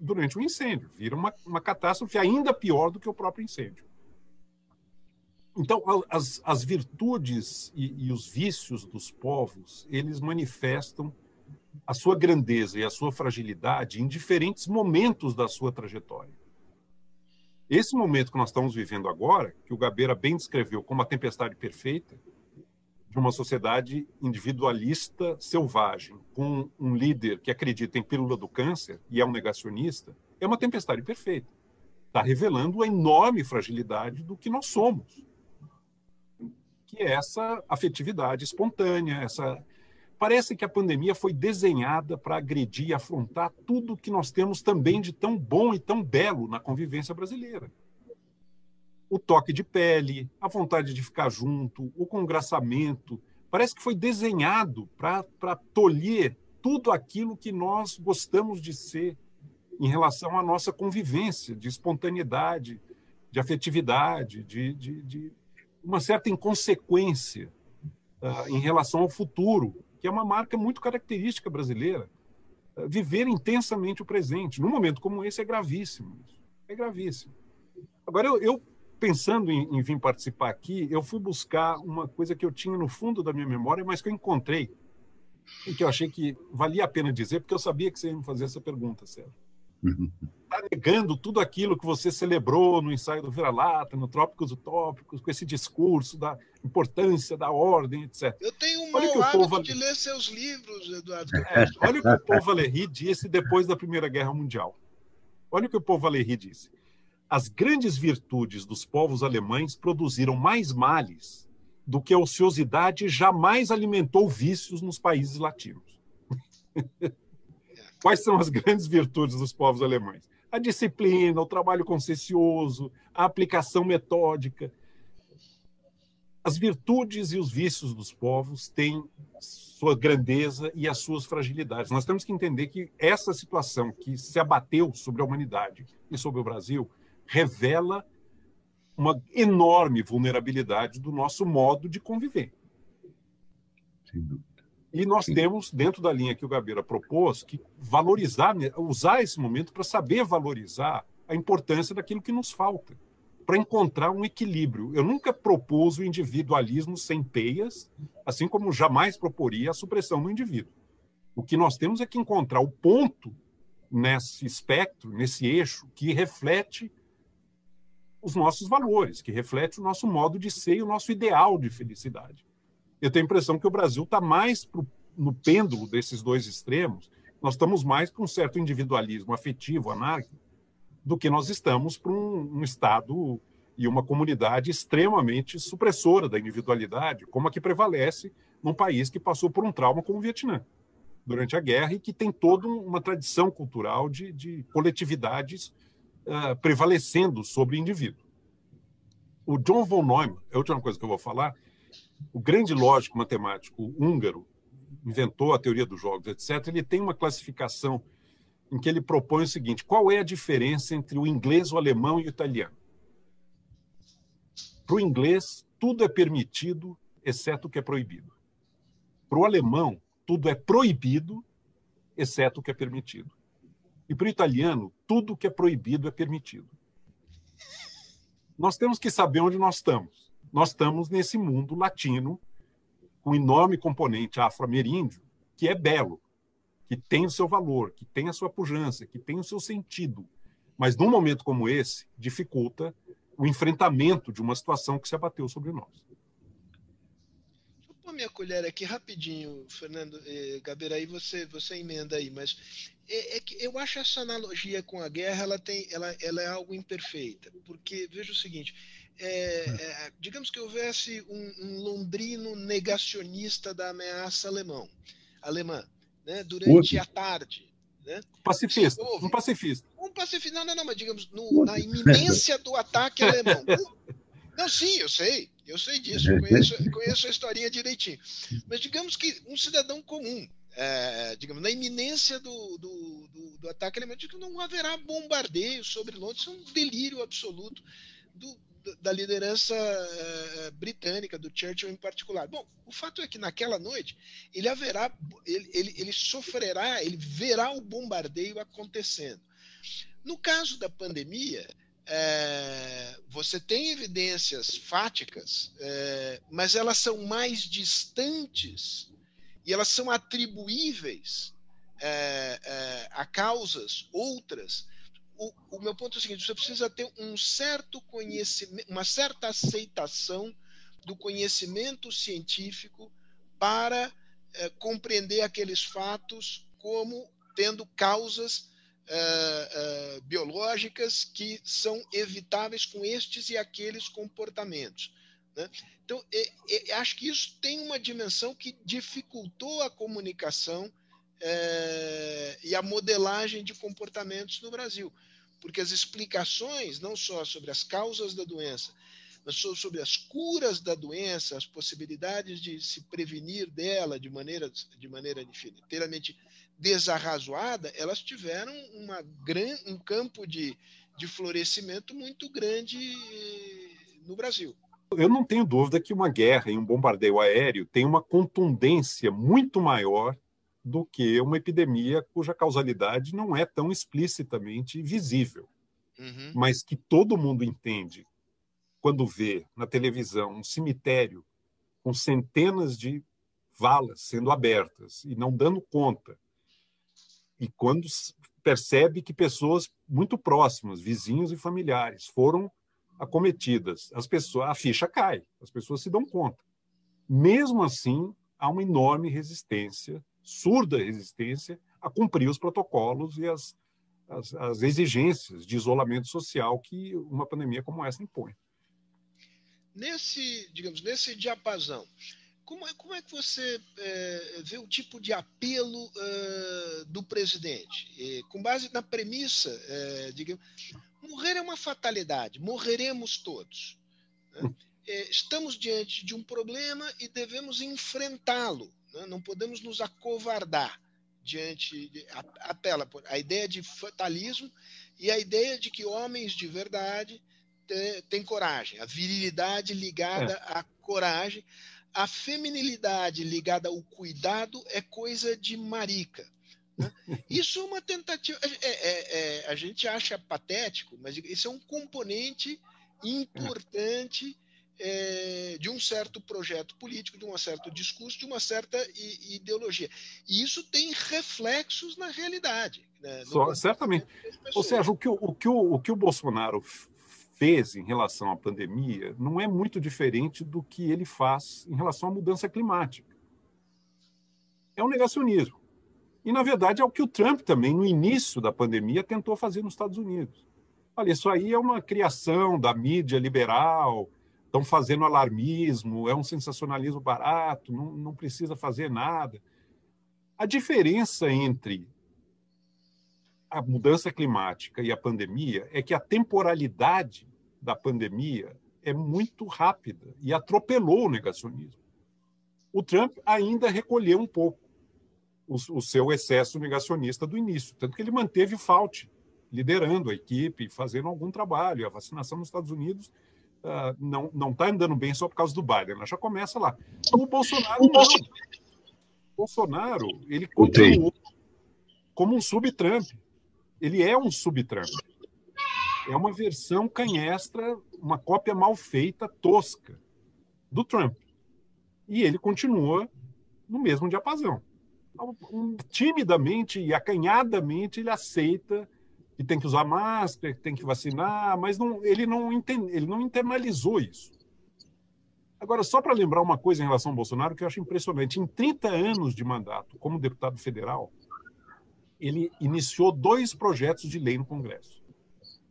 durante o um incêndio. Vira uma, uma catástrofe ainda pior do que o próprio incêndio. Então, as, as virtudes e, e os vícios dos povos, eles manifestam a sua grandeza e a sua fragilidade em diferentes momentos da sua trajetória. Esse momento que nós estamos vivendo agora, que o Gabeira bem descreveu como a tempestade perfeita, de uma sociedade individualista selvagem, com um líder que acredita em pílula do câncer e é um negacionista, é uma tempestade perfeita. Está revelando a enorme fragilidade do que nós somos, que é essa afetividade espontânea, essa Parece que a pandemia foi desenhada para agredir e afrontar tudo que nós temos também de tão bom e tão belo na convivência brasileira. O toque de pele, a vontade de ficar junto, o congraçamento, parece que foi desenhado para tolher tudo aquilo que nós gostamos de ser em relação à nossa convivência, de espontaneidade, de afetividade, de, de, de uma certa inconsequência uh, em relação ao futuro que é uma marca muito característica brasileira. Eh, viver intensamente o presente. Num momento como esse é gravíssimo. É gravíssimo. Agora, eu, eu pensando em, em vir participar aqui, eu fui buscar uma coisa que eu tinha no fundo da minha memória, mas que eu encontrei e que eu achei que valia a pena dizer, porque eu sabia que você ia me fazer essa pergunta, Sérgio. Está negando tudo aquilo que você celebrou no ensaio do Vira-Lata, no Trópicos Utópicos, com esse discurso da importância da ordem, etc.
Eu tenho um olha mau hábito povo... de ler seus livros, Eduardo.
É, olha o que o povo Valéry disse depois da Primeira Guerra Mundial. Olha o que o povo Valéry disse. As grandes virtudes dos povos alemães produziram mais males do que a ociosidade jamais alimentou vícios nos países latinos. Quais são as grandes virtudes dos povos alemães? A disciplina, o trabalho consciencioso, a aplicação metódica. As virtudes e os vícios dos povos têm sua grandeza e as suas fragilidades. Nós temos que entender que essa situação que se abateu sobre a humanidade e sobre o Brasil revela uma enorme vulnerabilidade do nosso modo de conviver. Sem dúvida. E nós Sim. temos, dentro da linha que o Gabeira propôs, que valorizar, usar esse momento para saber valorizar a importância daquilo que nos falta, para encontrar um equilíbrio. Eu nunca propus o individualismo sem peias, assim como jamais proporia a supressão do indivíduo. O que nós temos é que encontrar o ponto nesse espectro, nesse eixo, que reflete os nossos valores, que reflete o nosso modo de ser e o nosso ideal de felicidade. Eu tenho a impressão que o Brasil está mais pro, no pêndulo desses dois extremos, nós estamos mais para um certo individualismo afetivo, anárquico, do que nós estamos para um, um Estado e uma comunidade extremamente supressora da individualidade, como a que prevalece num país que passou por um trauma como o Vietnã durante a guerra e que tem toda uma tradição cultural de, de coletividades uh, prevalecendo sobre o indivíduo. O John von Neumann, é a última coisa que eu vou falar, o grande lógico matemático húngaro, inventou a teoria dos jogos, etc., ele tem uma classificação em que ele propõe o seguinte: qual é a diferença entre o inglês, o alemão e o italiano? Para o inglês, tudo é permitido, exceto o que é proibido. Para o alemão, tudo é proibido, exceto o que é permitido. E para o italiano, tudo que é proibido é permitido. Nós temos que saber onde nós estamos nós estamos nesse mundo latino com enorme componente afro-ameríndio que é belo, que tem o seu valor, que tem a sua pujança, que tem o seu sentido. Mas num momento como esse, dificulta o enfrentamento de uma situação que se abateu sobre nós.
Vou pôr minha colher aqui rapidinho, Fernando. Eh, Gabeira, aí você, você emenda aí, mas é, é, que eu acho essa analogia com a guerra ela, tem, ela, ela é algo imperfeita, porque veja o seguinte é, é, digamos que houvesse um, um, londrino negacionista da ameaça alemão, alemã, né, durante a tarde. Né?
Pacifista, houve, um pacifista.
Um pacifista, não, não, não, mas digamos, no, na iminência do ataque alemão. Não, sim, eu sei, eu sei disso, eu conheço, conheço a historinha direitinho. Mas digamos que um cidadão comum, é, digamos, na iminência do, do, do, do ataque alemão, que não haverá bombardeio sobre Londres, isso é um delírio absoluto do, da liderança uh, britânica, do Churchill em particular. Bom, o fato é que naquela noite ele haverá, ele, ele, ele sofrerá, ele verá o bombardeio acontecendo. No caso da pandemia, é, você tem evidências fáticas, mas elas são mais distantes e elas são atribuíveis a causas outras o, o, meu ponto é o seguinte: você precisa ter um certo conhecimento, uma certa aceitação do conhecimento científico para é, compreender aqueles fatos como tendo causas é, é, biológicas que são evitáveis com estes e aqueles comportamentos. Né? Então, acho que isso tem uma dimensão que dificultou a comunicação e a modelagem de comportamentos no Brasil porque as explicações, não só sobre as causas da doença, mas sobre as curas da doença, as possibilidades de se prevenir dela de maneira, de maneira inteiramente desarrazoada, elas tiveram uma gran, um campo de, de florescimento muito grande no Brasil.
Eu não tenho dúvida que uma guerra e um bombardeio aéreo tem uma contundência muito maior do que uma epidemia cuja causalidade não é tão explicitamente visível, uhum. mas que todo mundo entende quando vê na televisão um cemitério com centenas de valas sendo abertas e não dando conta, e quando percebe que pessoas muito próximas, vizinhos e familiares, foram acometidas, as pessoas, a ficha cai, as pessoas se dão conta. Mesmo assim, há uma enorme resistência, surda resistência, a cumprir os protocolos e as, as, as exigências de isolamento social que uma pandemia como essa impõe.
Nesse, digamos, nesse diapasão, como é, como é que você é, vê o tipo de apelo uh, do presidente? E, com base na premissa, é, digamos, morrer é uma fatalidade, morreremos todos. Né? É, estamos diante de um problema e devemos enfrentá-lo. Né? Não podemos nos acovardar diante de, apela a ideia de fatalismo e a ideia de que homens de verdade têm coragem, a virilidade ligada é. à coragem, a feminilidade ligada ao cuidado é coisa de marica. Né? Isso é uma tentativa. É, é, é, a gente acha patético, mas isso é um componente importante é, de um certo projeto político, de um certo discurso, de uma certa ideologia. E isso tem reflexos na realidade. Né?
Só, certamente. Ou seja, o que o, o, que o, o que o Bolsonaro fez em relação à pandemia não é muito diferente do que ele faz em relação à mudança climática. É um negacionismo. E, na verdade, é o que o Trump também, no início da pandemia, tentou fazer nos Estados Unidos. Olha, isso aí é uma criação da mídia liberal, estão fazendo alarmismo, é um sensacionalismo barato, não, não precisa fazer nada. A diferença entre a mudança climática e a pandemia é que a temporalidade da pandemia é muito rápida e atropelou o negacionismo. O Trump ainda recolheu um pouco o, o seu excesso negacionista do início, tanto que ele manteve o Fauci liderando a equipe, fazendo algum trabalho. A vacinação nos Estados Unidos uh, não não está andando bem só por causa do Biden. Ela já começa lá. O Bolsonaro não. O Bolsonaro ele continuou como um sub-Trump. Ele é um sub-Trump. É uma versão canhestra, uma cópia mal feita, tosca, do Trump. E ele continua no mesmo diapasão. Timidamente e acanhadamente ele aceita que tem que usar máscara, que tem que vacinar, mas não, ele, não entende, ele não internalizou isso. Agora, só para lembrar uma coisa em relação ao Bolsonaro que eu acho impressionante: em 30 anos de mandato como deputado federal, ele iniciou dois projetos de lei no Congresso.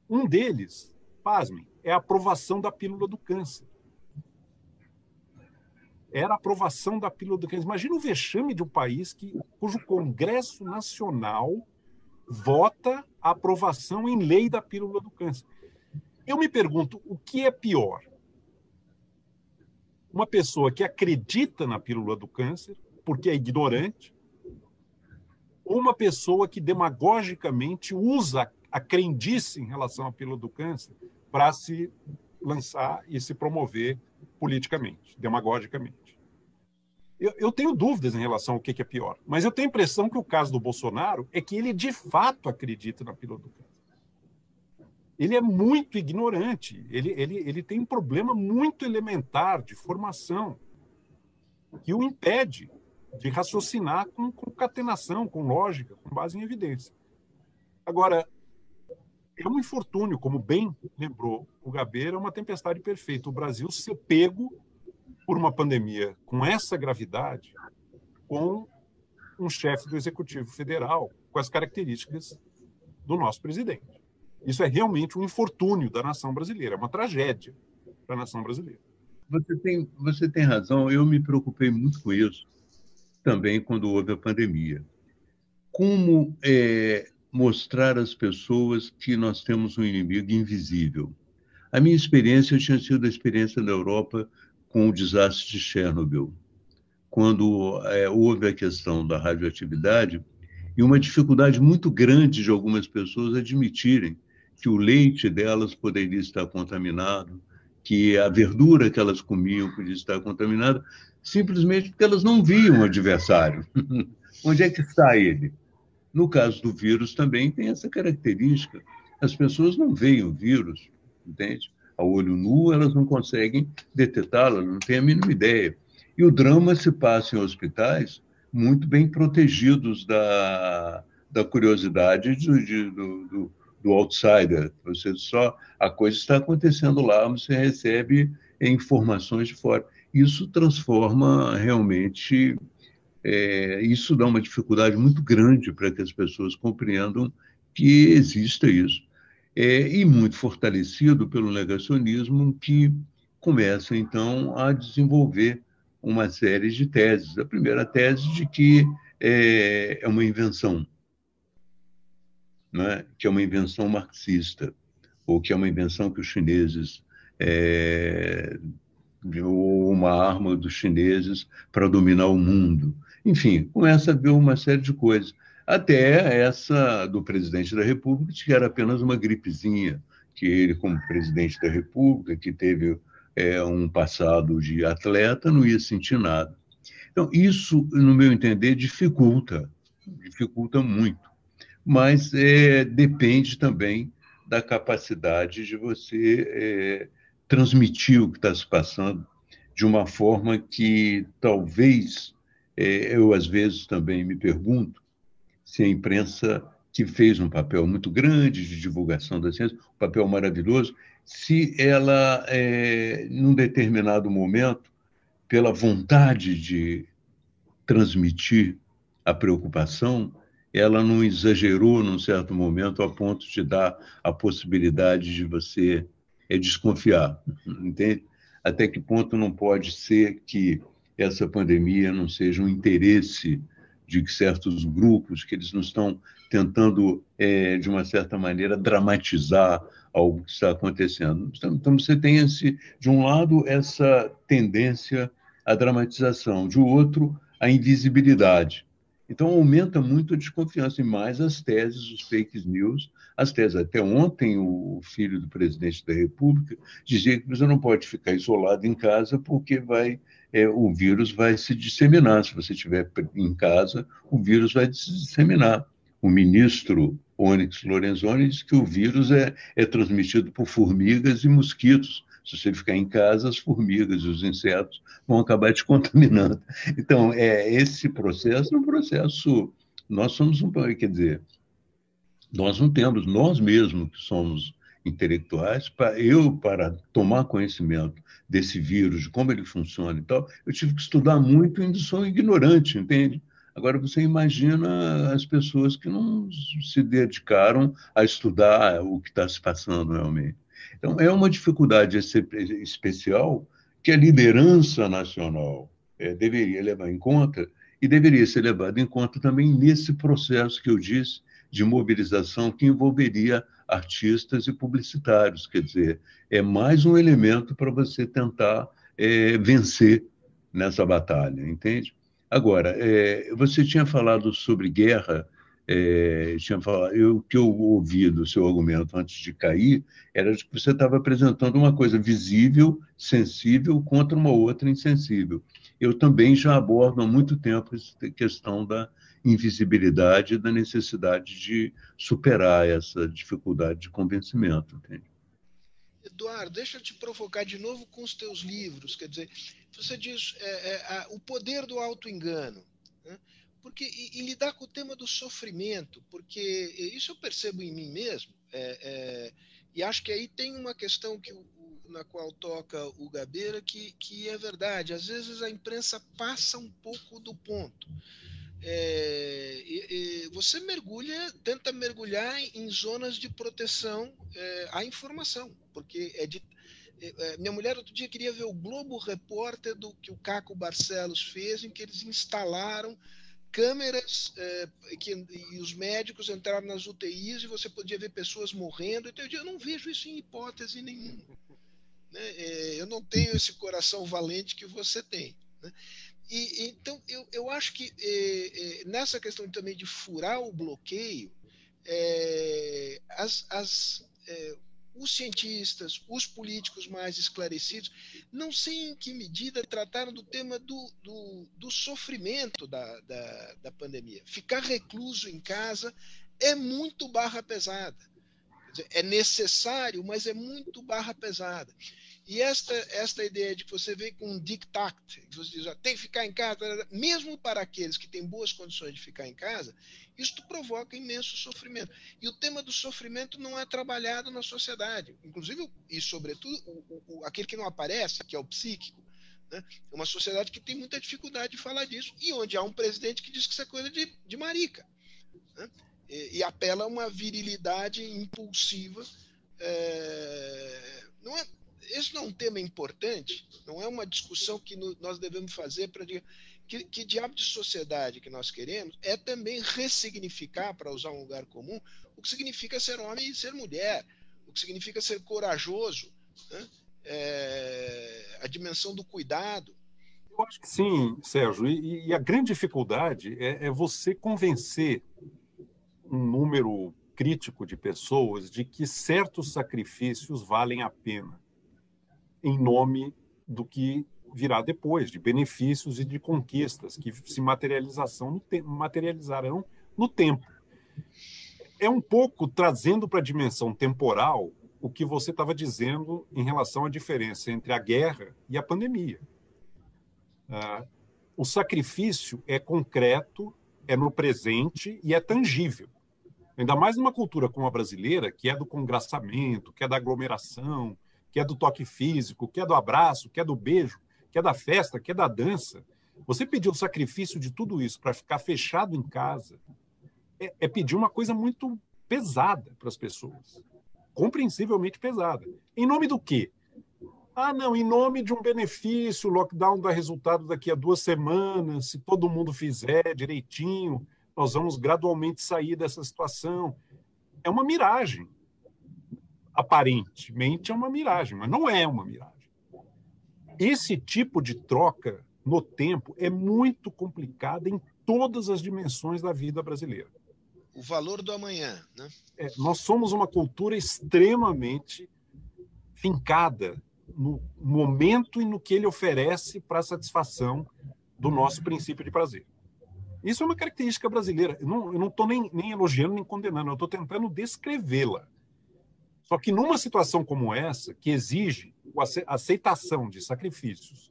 Um deles, pasmem, é a aprovação da pílula do câncer. Era a aprovação da pílula do câncer. Imagina o vexame de um país que, cujo Congresso Nacional vota a aprovação em lei da pílula do câncer. Eu me pergunto, o que é pior? Uma pessoa que acredita na pílula do câncer, porque é ignorante, ou uma pessoa que demagogicamente usa a crendice em relação à pílula do câncer para se lançar e se promover politicamente, demagogicamente. Eu, eu, tenho dúvidas em relação ao que, que, é pior, mas eu tenho a impressão que o caso do Bolsonaro é que ele de fato acredita na pílula do câncer. Ele é muito ignorante, ele, ele, ele tem um problema muito elementar de formação que o impede de raciocinar com concatenação, com lógica, com base em evidência. Agora, é um infortúnio, como bem lembrou o Gabeira, é uma tempestade perfeita. O Brasil ser pego por uma pandemia com essa gravidade, com um chefe do Executivo Federal com as características do nosso presidente. Isso é realmente um infortúnio da nação brasileira, é uma tragédia para a nação brasileira.
Você tem, você tem razão, eu me preocupei muito com isso também quando houve a pandemia. Como é, mostrar às pessoas que nós temos um inimigo invisível? A minha experiência tinha sido a experiência da Europa com o desastre de Chernobyl, quando é, houve a questão da radioatividade e uma dificuldade muito grande de algumas pessoas admitirem que o leite delas poderia estar contaminado, que a verdura que elas comiam podia estar contaminada, simplesmente porque elas não viam o adversário. Onde é que está ele? No caso do vírus também tem essa característica. As pessoas não veem o vírus, entende? A olho nu, elas não conseguem detectá-la, não têm a mínima ideia. E o drama se passa em hospitais muito bem protegidos da, da curiosidade do, de, do, do, do, outsider. Você só a coisa está acontecendo lá, você recebe informações de fora. Isso transforma realmente, é, isso dá uma dificuldade muito grande para que as pessoas compreendam que exista isso. É, e muito fortalecido pelo negacionismo que começa então a desenvolver uma série de teses. A primeira tese de que é, é uma invenção, né? que é uma invenção marxista, ou que é uma invenção que os chineses é, ou uma arma dos chineses para dominar o mundo. Enfim, começa a ver uma série de coisas. Até essa do presidente da República, que era apenas uma gripezinha, que ele, como presidente da República, que teve é, um passado de atleta, não ia sentir nada. Então, isso, no meu entender, dificulta, dificulta muito. Mas é, depende também da capacidade de você é, transmitir o que está se passando de uma forma que talvez, é, eu às vezes também me pergunto, se a imprensa, que fez um papel muito grande de divulgação da ciência, um papel maravilhoso, se ela, é, num determinado momento, pela vontade de transmitir a preocupação, ela não exagerou num certo momento a ponto de dar a possibilidade de você é, desconfiar, entende? Até que ponto não pode ser que essa pandemia não seja um interesse de certos grupos, que eles não estão tentando, é, de uma certa maneira, dramatizar algo que está acontecendo. Então, então, você tem, esse, de um lado, essa tendência à dramatização, de outro, a invisibilidade. Então, aumenta muito a desconfiança, e mais as teses, os fake news, Até ontem, o filho do presidente da República dizia que você não pode ficar isolado em casa porque vai, é, o vírus vai se disseminar. Se você estiver em casa, o vírus vai se disseminar. O ministro Onyx Lorenzoni diz que o vírus é, é transmitido por formigas e mosquitos. Se você ficar em casa, as formigas e os insetos vão acabar te contaminando. Então, é esse processo é um processo. Nós somos um. Quer dizer, nós não temos, nós mesmos que somos intelectuais, para eu, para tomar conhecimento desse vírus, de como ele funciona e tal, eu tive que estudar muito e ainda sou ignorante, entende? Agora, você imagina as pessoas que não se dedicaram a estudar o que está se passando realmente. Então, é uma dificuldade especial que a liderança nacional é, deveria levar em conta e deveria ser levada em conta também nesse processo que eu disse de mobilização que envolveria artistas e publicitários. Quer dizer, é mais um elemento para você tentar é, vencer nessa batalha, entende? Agora, é, você tinha falado sobre guerra, é, tinha falado, eu, o que eu ouvi do seu argumento antes de cair era de que você estava apresentando uma coisa visível, sensível, contra uma outra insensível. Eu também já abordo há muito tempo essa questão da invisibilidade da necessidade de superar essa dificuldade de convencimento. Entende?
Eduardo, deixa eu te provocar de novo com os teus livros. Quer dizer, você diz é, é, a, o poder do auto-engano. Né? Porque, e, e, lidar com o tema do sofrimento, porque isso eu percebo em mim mesmo, é, é e acho que aí tem uma questão que, na qual toca o Gabeira que, que é verdade. Às vezes a imprensa passa um pouco do ponto. É, você mergulha, tenta mergulhar em, zonas de proteção é, à informação, porque é de, é, é, minha mulher outro dia queria ver o Globo Repórter do que o Caco Barcelos fez, em que eles instalaram câmeras é, que, e os médicos entraram nas UTIs e você podia ver pessoas morrendo. Então, eu não vejo isso em hipótese nenhuma. Né? Eu não tenho esse coração valente que você tem. Né? E, então, eu, eu acho que é, é, nessa questão também de furar o bloqueio, é, as, as, os cientistas, os políticos mais esclarecidos, não sei em que medida trataram do tema do, do, do sofrimento da, da, da pandemia. Ficar recluso em casa é muito barra pesada É necessário, mas é muito barra pesada. E esta, esta ideia de que você vem com um dictat, que você diz, ó, tem que ficar em casa, mesmo para aqueles que têm boas condições de ficar em casa, isto provoca imenso sofrimento. E o tema do sofrimento não é trabalhado na sociedade. Inclusive, e sobretudo, o, o, aquele que não aparece, que é o psíquico. Né? É uma sociedade que tem muita dificuldade de falar disso, e onde há um presidente que diz que isso é coisa de, de marica. Né? E, e, apela a uma virilidade impulsiva. É, não é, esse não é um tema importante, não é uma discussão que no, nós devemos fazer para que, que diabo de sociedade que nós queremos é também ressignificar, para usar um lugar comum, o que significa ser homem e ser mulher, o que significa ser corajoso, né? é, a dimensão do cuidado.
Eu acho que sim, Sérgio, e, e a grande dificuldade é, é você convencer um número crítico de pessoas de que certos sacrifícios valem a pena em nome do que virá depois, de benefícios e de conquistas que se materialização materializarão no tempo. É um pouco trazendo para a dimensão temporal o que você estava dizendo em relação à diferença entre a guerra e a pandemia. Ah, o sacrifício é concreto, é no presente e é tangível. Ainda mais numa cultura como a brasileira, que é do congraçamento, que é da aglomeração, que é do toque físico, que é do abraço, que é do beijo, que é da festa, que é da dança. Você pedir o sacrifício de tudo isso para ficar fechado em casa é, é pedir uma coisa muito pesada para as pessoas, compreensivelmente pesada. Em nome do quê? Ah, não, em nome de um benefício, o lockdown dá resultado daqui a duas semanas, se todo mundo fizer direitinho, nós vamos gradualmente sair dessa situação. É uma miragem aparentemente é uma miragem, mas não é uma miragem. Esse tipo de troca no tempo é muito complicado em todas as dimensões da vida brasileira.
O valor do amanhã, né?
É, nós somos uma cultura extremamente fincada no momento e no que ele oferece para a satisfação do nosso princípio de prazer. Isso é uma característica brasileira. Eu não estou nem, nem elogiando nem condenando, eu estou tentando descrevê-la. Só que numa situação como essa, que exige a aceitação de sacrifícios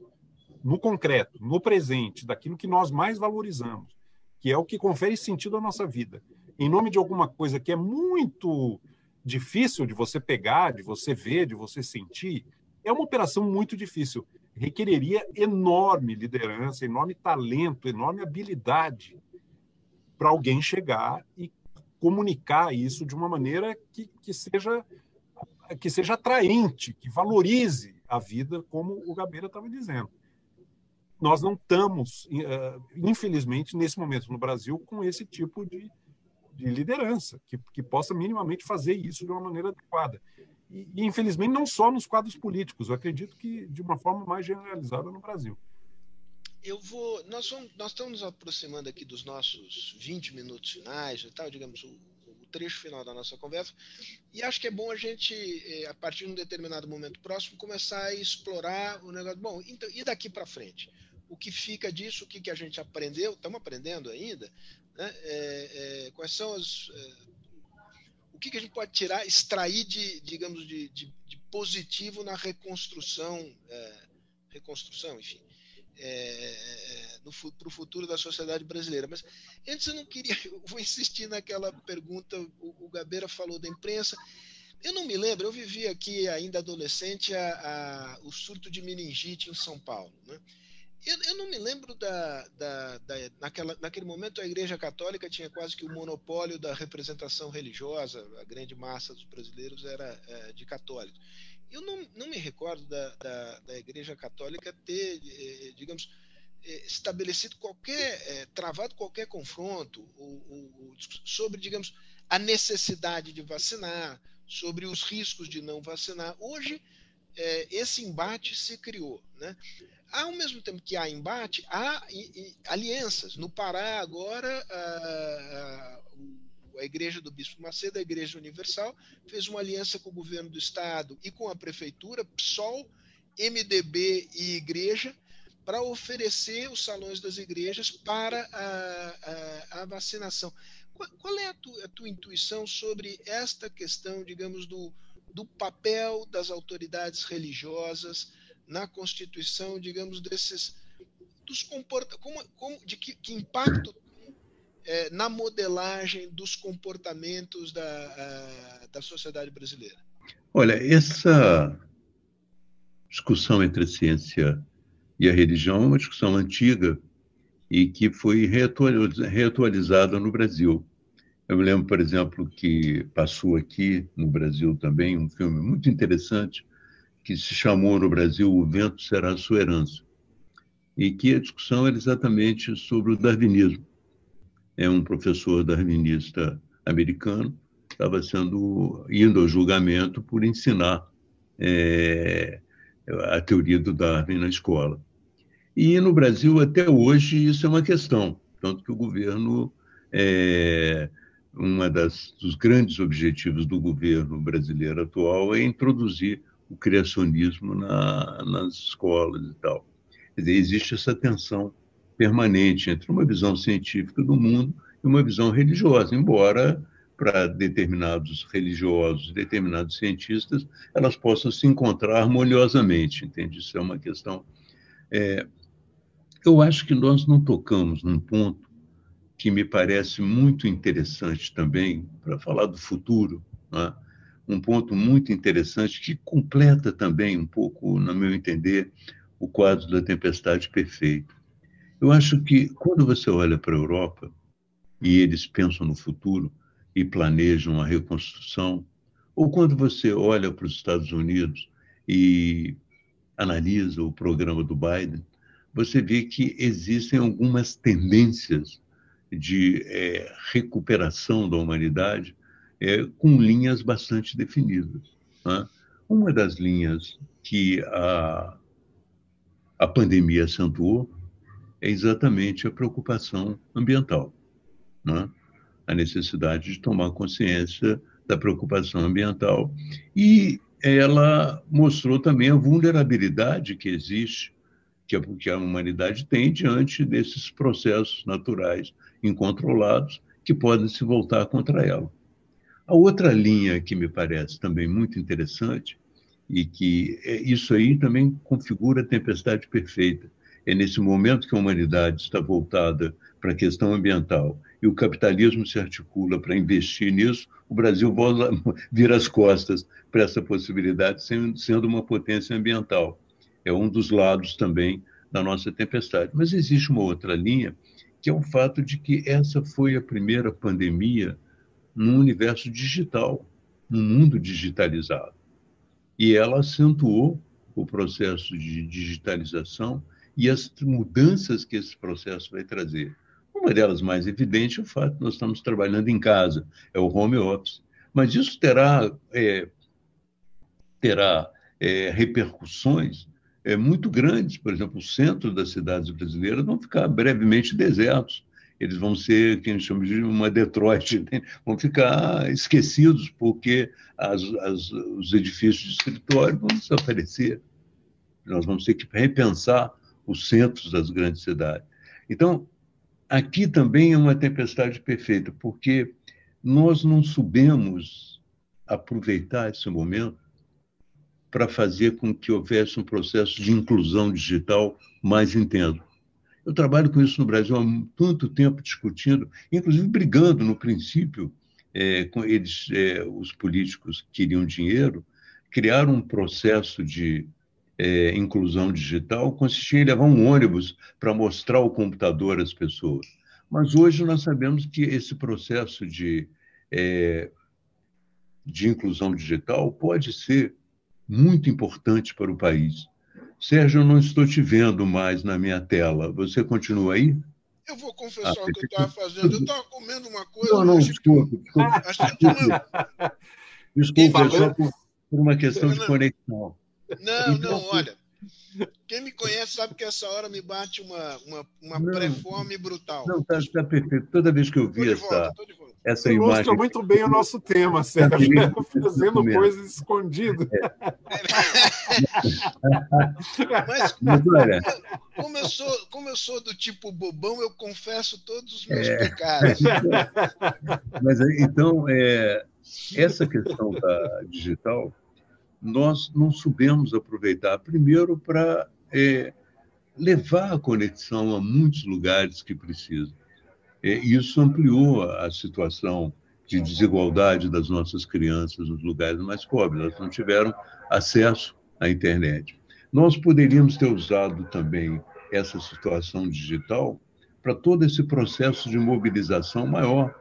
no concreto, no presente, daquilo que nós mais valorizamos, que é o que confere sentido à nossa vida, em nome de alguma coisa que é muito difícil de você pegar, de você ver, de você sentir, é uma operação muito difícil. Requereria enorme liderança, enorme talento, enorme habilidade para alguém chegar e comunicar isso de uma maneira que, que seja que seja atraente, que valorize a vida, como o Gabeira estava dizendo. Nós não estamos, eh, infelizmente, nesse momento no Brasil, com esse tipo de, de liderança, que, que possa minimamente fazer isso de uma maneira adequada. E, e, infelizmente, não só nos quadros políticos, eu acredito que de uma forma mais generalizada no Brasil.
Eu vou. Nós, vamos, nós estamos nos aproximando aqui dos nossos 20 minutos finais, e tal, digamos, o, trecho final da nossa conversa. E acho que é bom a gente, eh, a partir de um determinado momento próximo, começar a explorar o negócio. Bom, então, e daqui para frente? O que fica disso? O que, que a gente aprendeu? Estamos aprendendo ainda? Né? É, é, quais são as. É, o que, que a gente pode tirar, extrair de, digamos, de, de, de positivo na reconstrução, reconstrução, enfim, é, para o futuro da sociedade brasileira. Mas antes eu não queria, eu vou insistir naquela pergunta, o, o Gabeira falou da imprensa. Eu não me lembro, eu vivi aqui ainda adolescente a, a, o surto de meningite em São Paulo. Né? Eu, eu, não me lembro da, da, da, naquela, naquele momento a Igreja Católica tinha quase que o monopólio da representação religiosa, a grande massa dos brasileiros era é, de católicos. Eu não, não me recordo da, da, da Igreja Católica ter, eh, digamos, eh, estabelecido qualquer, eh, travado qualquer confronto ou, ou, sobre, digamos, a necessidade de vacinar, sobre os riscos de não vacinar. Hoje, esse embate se criou. Né? Ao mesmo tempo que há embate, há alianças. No Pará, agora, a, a, a Igreja do Bispo Macedo, a Igreja Universal, fez uma aliança com o governo do estado e com a prefeitura, PSOL, MDB e Igreja, para oferecer os salões das igrejas para a, a, a vacinação. qual é a tua, a tua, intuição sobre esta questão, digamos, do, do papel das autoridades religiosas na constituição, digamos, desses dos comporta como, como de que, que impacto é, na modelagem dos comportamentos da, a, da sociedade brasileira?
Olha, essa discussão entre a ciência e a religião é uma discussão antiga e que foi reatualizada no Brasil. Eu me lembro, por exemplo, que passou aqui no Brasil também um filme muito interessante que se chamou no Brasil O Vento Será a Sua Herança, e que a discussão era exatamente sobre o darwinismo. É um professor darwinista americano estava sendo indo ao julgamento por ensinar é, a teoria do Darwin na escola. E no Brasil, até hoje, isso é uma questão. Tanto que o governo, é, um dos grandes objetivos do governo brasileiro atual é introduzir o criacionismo na, nas escolas e tal. Quer dizer, existe essa tensão permanente entre uma visão científica do mundo e uma visão religiosa, embora para determinados religiosos, determinados cientistas, elas possam se encontrar harmoniosamente, entende? Isso é uma questão. É, eu acho que nós não tocamos num ponto que me parece muito interessante também, para falar do futuro, né? um ponto muito interessante que completa também um pouco, no meu entender, o quadro da tempestade perfeita. Eu acho que quando você olha para a Europa e eles pensam no futuro e planejam a reconstrução, ou quando você olha para os Estados Unidos e analisa o programa do Biden, você vê que existem algumas tendências de é, recuperação da humanidade é, com linhas bastante definidas. Né? Uma das linhas que a, a pandemia acentuou é exatamente a preocupação ambiental. Né? A necessidade de tomar consciência da preocupação ambiental. E ela mostrou também a vulnerabilidade que existe, que a, que a humanidade tem diante desses processos naturais incontrolados que podem se voltar contra ela. A outra linha que me parece também muito interessante, e que é, isso aí também configura a tempestade perfeita, é nesse momento que a humanidade está voltada para a questão ambiental e o capitalismo se articula para investir nisso, o Brasil vira as costas para essa possibilidade, sendo uma potência ambiental. É um dos lados também da nossa tempestade. Mas existe uma outra linha, que é o fato de que essa foi a primeira pandemia no universo digital, no mundo digitalizado. E ela acentuou o processo de digitalização e as mudanças que esse processo vai trazer. Uma delas mais evidente é o fato de nós estamos trabalhando em casa, é o home office. Mas isso terá, é, terá é, repercussões é, muito grandes. Por exemplo, o centro das cidades brasileiras vão ficar brevemente desertos eles vão ser, que a gente chama de uma Detroit, né? vão ficar esquecidos, porque as, as, os edifícios de escritório vão desaparecer. Nós vamos ter que repensar os centros das grandes cidades. Então, aqui também é uma tempestade perfeita, porque nós não soubemos aproveitar esse momento para fazer com que houvesse um processo de inclusão digital mais intenso. Eu trabalho com isso no Brasil há tanto tempo discutindo, inclusive brigando no princípio é, com eles, é, os políticos que queriam dinheiro, criaram um processo de é, inclusão digital consistia em levar um ônibus para mostrar o computador às pessoas. Mas hoje nós sabemos que esse processo de, é, de inclusão digital pode ser muito importante para o país. Sérgio, eu não estou te vendo mais na minha tela. Você continua aí?
Eu vou confessar ah, o que eu estava fazendo. Eu estava comendo uma coisa.
Não, não, desculpa. Que... Desculpa, desculpa é só por, por, uma questão de conexão.
Não, então, não, olha. Quem me conhece sabe que essa hora me bate uma, uma, uma pré-fome brutal.
Não, está tá perfeito. Toda vez que eu vi essa,
essa Ilustra imagem. muito bem o nosso tema, Sérgio, fazendo coisas escondidas. É.
Mas, Mas olha... como, eu sou, como eu sou do tipo bobão, eu confesso todos os meus é... pecados.
Mas então, é, essa questão da digital, nós não soubemos aproveitar, primeiro, para é, levar a conexão a muitos lugares que precisam. É, isso ampliou a situação de desigualdade das nossas crianças nos lugares mais pobres. Elas não tiveram acesso à internet. Nós poderíamos ter usado também essa situação digital para todo esse processo de mobilização maior.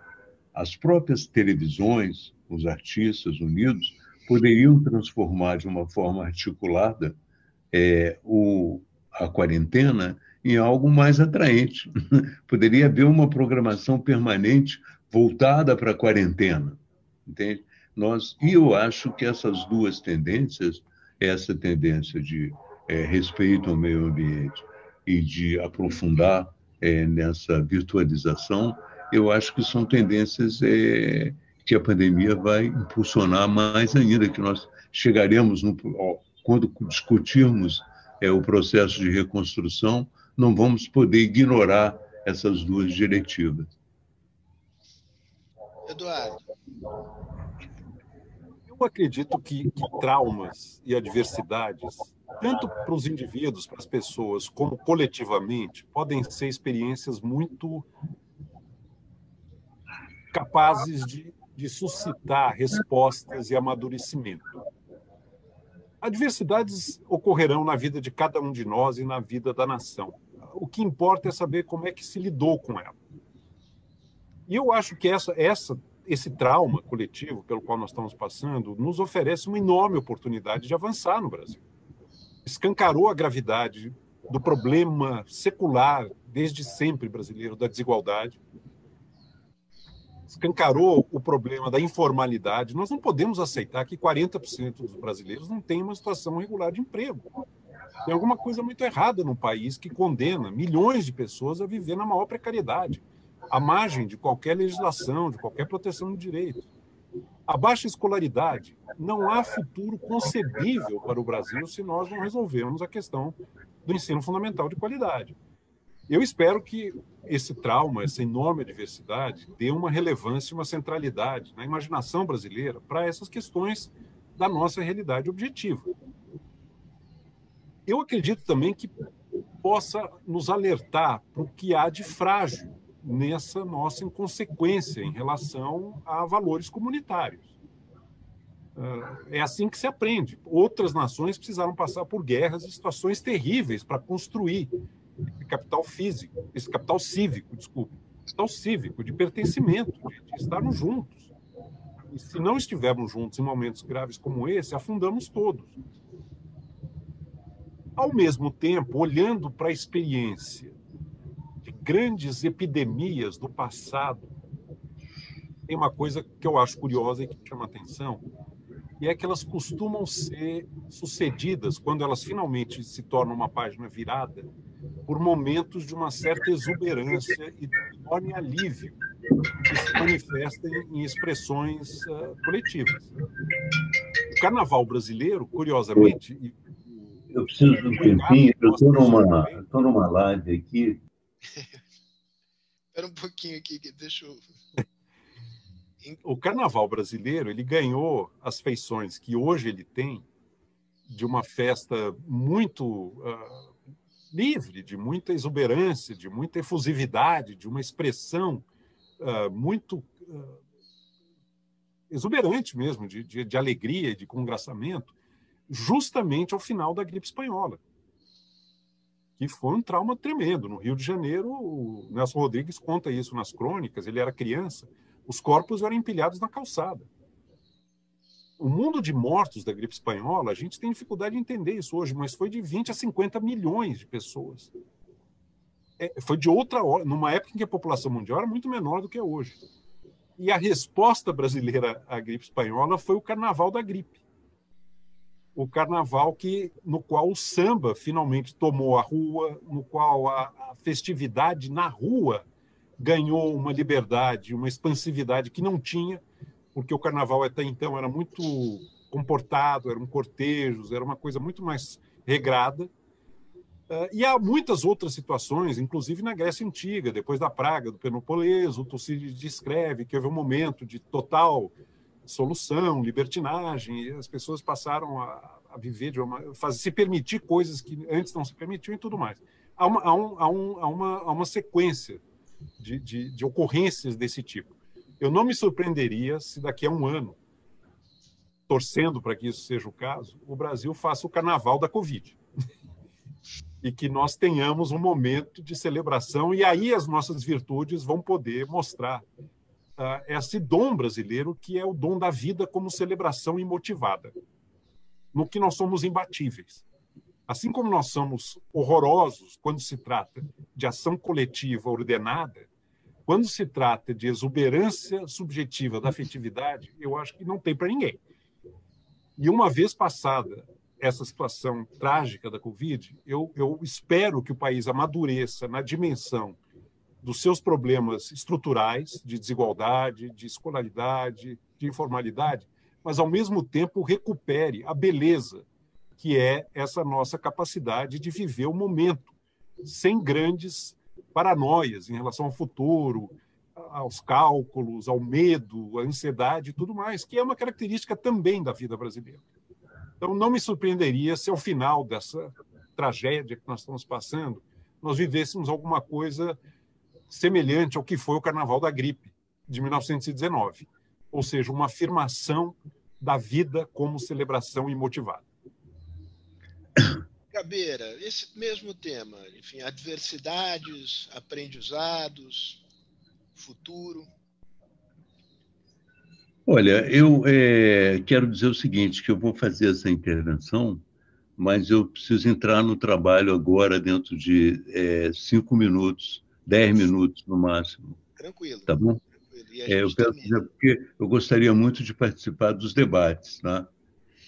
As próprias televisões, os artistas unidos, poderiam transformar de uma forma articulada é, o, a quarentena em algo mais atraente. Poderia haver uma programação permanente voltada para a quarentena, entende? Nós, e eu acho que essas duas tendências, essa tendência de é, respeito ao meio ambiente e de aprofundar é, nessa virtualização, eu acho que são tendências é, que a pandemia vai impulsionar mais ainda, que nós chegaremos, no, quando discutirmos é, o processo de reconstrução, não vamos poder ignorar essas duas diretivas.
Eduardo.
Eu acredito que, que traumas e adversidades, tanto para os indivíduos, para as pessoas, como coletivamente, podem ser experiências muito capazes de, de suscitar respostas e amadurecimento. Adversidades ocorrerão na vida de cada um de nós e na vida da nação. O que importa é saber como é que se lidou com ela. E eu acho que essa, essa, esse trauma coletivo pelo qual nós estamos passando nos oferece uma enorme oportunidade de avançar no Brasil. Escancarou a gravidade do problema secular, desde sempre brasileiro, da desigualdade escancarou o problema da informalidade. Nós não podemos aceitar que 40% dos brasileiros não tenham uma situação regular de emprego. Tem alguma coisa muito errada no país que condena milhões de pessoas a viver na maior precariedade, à margem de qualquer legislação, de qualquer proteção de direitos. A baixa escolaridade. Não há futuro concebível para o Brasil se nós não resolvermos a questão do ensino fundamental de qualidade. Eu espero que esse trauma, essa enorme diversidade, dê uma relevância, uma centralidade na imaginação brasileira para essas questões da nossa realidade objetiva. Eu acredito também que possa nos alertar para o que há de frágil nessa nossa inconsequência em relação a valores comunitários. Ah, é assim que se aprende. Outras nações precisaram passar por guerras e situações terríveis para construir capital físico, esse capital cívico, desculpe, capital cívico, de pertencimento, de, de estarmos juntos. E se não estivermos juntos em momentos graves como esse, afundamos todos. Ao mesmo tempo, olhando para a experiência de grandes epidemias do passado, tem uma coisa que eu acho curiosa e que chama atenção, e é que elas costumam ser sucedidas, quando elas finalmente se tornam uma página virada, por momentos de uma certa exuberância e de enorme alívio que se manifesta em, expressões uh, coletivas. O carnaval brasileiro, curiosamente.
Eu preciso de um tempinho, eu estou numa, estou numa live aqui.
Espera um pouquinho aqui, deixa eu.
O carnaval brasileiro ele ganhou as feições que hoje ele tem de uma festa muito uh, livre, de muita exuberância, de muita efusividade, de uma expressão uh, muito uh, exuberante mesmo, de, de, de alegria e de congraçamento, justamente ao final da gripe espanhola, que foi um trauma tremendo. No Rio de Janeiro, o Nelson Rodrigues conta isso nas crônicas, ele era criança, os corpos eram empilhados na calçada o mundo de mortos da gripe espanhola, a gente tem dificuldade de entender isso hoje, mas foi de 20 a 50 milhões de pessoas. É, foi de outra hora, numa época em que a população mundial era muito menor do que é hoje. E a resposta brasileira à gripe espanhola foi o carnaval da gripe. O carnaval que, no qual o samba finalmente tomou a rua, no qual a, a festividade na rua ganhou uma liberdade, uma expansividade que não tinha, porque o carnaval até então era muito comportado, eram cortejos, era uma coisa muito mais regrada. Uh, e há muitas outras situações, inclusive na Grécia Antiga, depois da praga do Peloponeso, o Tucídides descreve que houve um momento de total solução, libertinagem, e as pessoas passaram a, a viver de uma, fazer, se permitir coisas que antes não se permitiam e tudo mais. Há uma, há um, há um, há uma, há uma sequência de, de, de ocorrências desse tipo. Eu não me surpreenderia se daqui a um ano, torcendo para que isso seja o caso, o Brasil faça o carnaval da Covid e que nós tenhamos um momento de celebração e aí as nossas virtudes vão poder mostrar uh, esse dom brasileiro que é o dom da vida como celebração imotivada, no que nós somos imbatíveis. Assim como nós somos horrorosos quando se trata de ação coletiva ordenada, quando se trata de exuberância subjetiva da afetividade, eu acho que não tem para ninguém. E uma vez passada essa situação trágica da Covid, eu, eu espero que o país amadureça na dimensão dos seus problemas estruturais de desigualdade, de escolaridade, de informalidade, mas ao mesmo tempo recupere a beleza que é essa nossa capacidade de viver o momento sem grandes paranoias em relação ao futuro, aos cálculos, ao medo, à ansiedade e tudo mais, que é uma característica também da vida brasileira. Então, não me surpreenderia se ao final dessa tragédia que nós estamos passando, nós vivêssemos alguma coisa semelhante ao que foi o Carnaval da Gripe de 1919, ou seja, uma afirmação da vida como celebração imotivada.
Cabeira, esse mesmo tema, enfim, adversidades, aprendizados, futuro.
Olha, eu é, quero dizer o seguinte, que eu vou fazer essa intervenção, mas eu preciso entrar no trabalho agora dentro de é, cinco minutos, dez minutos no máximo.
Tranquilo.
Tá bom? Tranquilo. É, eu quero dizer porque eu gostaria muito de participar dos debates, tá?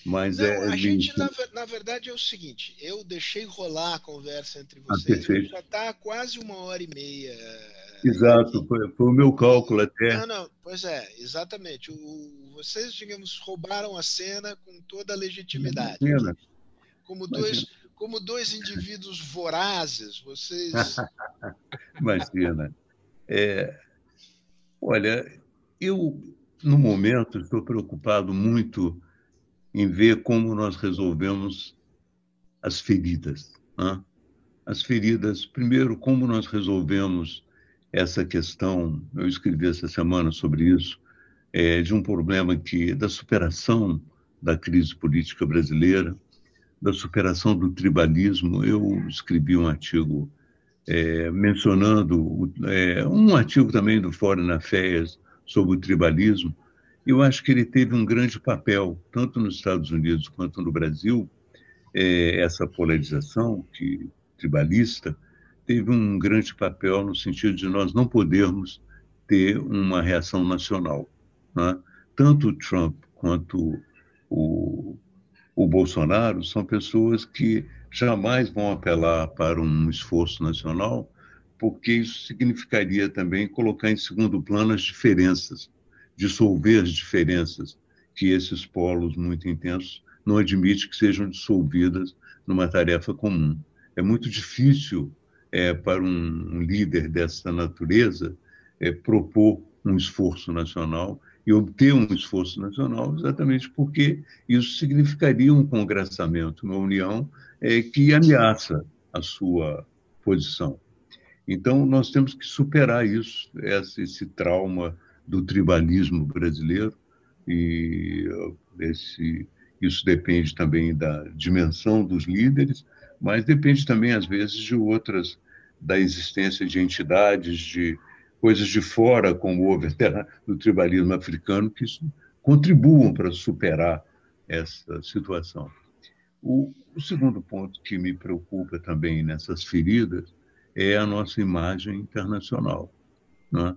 Mas
Não,
é,
a gente, na, na, verdade, é o seguinte: eu deixei rolar a conversa entre ah, vocês, ah, já está quase uma hora e meia
Exato, foi, foi, o meu cálculo até.
Não, não, pois é, exatamente. O, vocês, digamos, roubaram a cena com toda a legitimidade. Imagina. Como dois, como dois indivíduos vorazes, vocês.
Imagina. É, olha, eu, no momento, estou preocupado muito em ver como nós resolvemos as feridas. Né? As feridas, primeiro, como nós resolvemos essa questão, eu escrevi essa semana sobre isso, é, de um problema que da superação da crise política brasileira, da superação do tribalismo. Eu escrevi um artigo é, mencionando é, um artigo também do Foreign Affairs sobre o tribalismo. Eu acho que ele teve um grande papel, tanto nos Estados Unidos quanto no Brasil, é, essa polarização que tribalista, teve um grande papel no sentido de nós não podermos ter uma reação nacional. Né? Tanto o Trump quanto o, o Bolsonaro são pessoas que jamais vão apelar para um esforço nacional, porque isso significaria também colocar em segundo plano as diferenças, dissolver as diferenças que esses polos muito intensos não admitem que sejam dissolvidas numa tarefa comum. É muito difícil é, para um, líder dessa natureza é, propor um esforço nacional e obter um esforço nacional, exatamente porque isso significaria um congressamento, uma união é, que ameaça a sua posição. Então, nós temos que superar isso, esse, esse trauma do tribalismo brasileiro, e esse, isso depende também da dimensão dos líderes, mas depende também, às vezes, de outras, da existência de entidades, de coisas de fora, como o do tribalismo africano, que contribuam para superar essa situação. O, o, segundo ponto que me preocupa também nessas feridas é a nossa imagem internacional. Não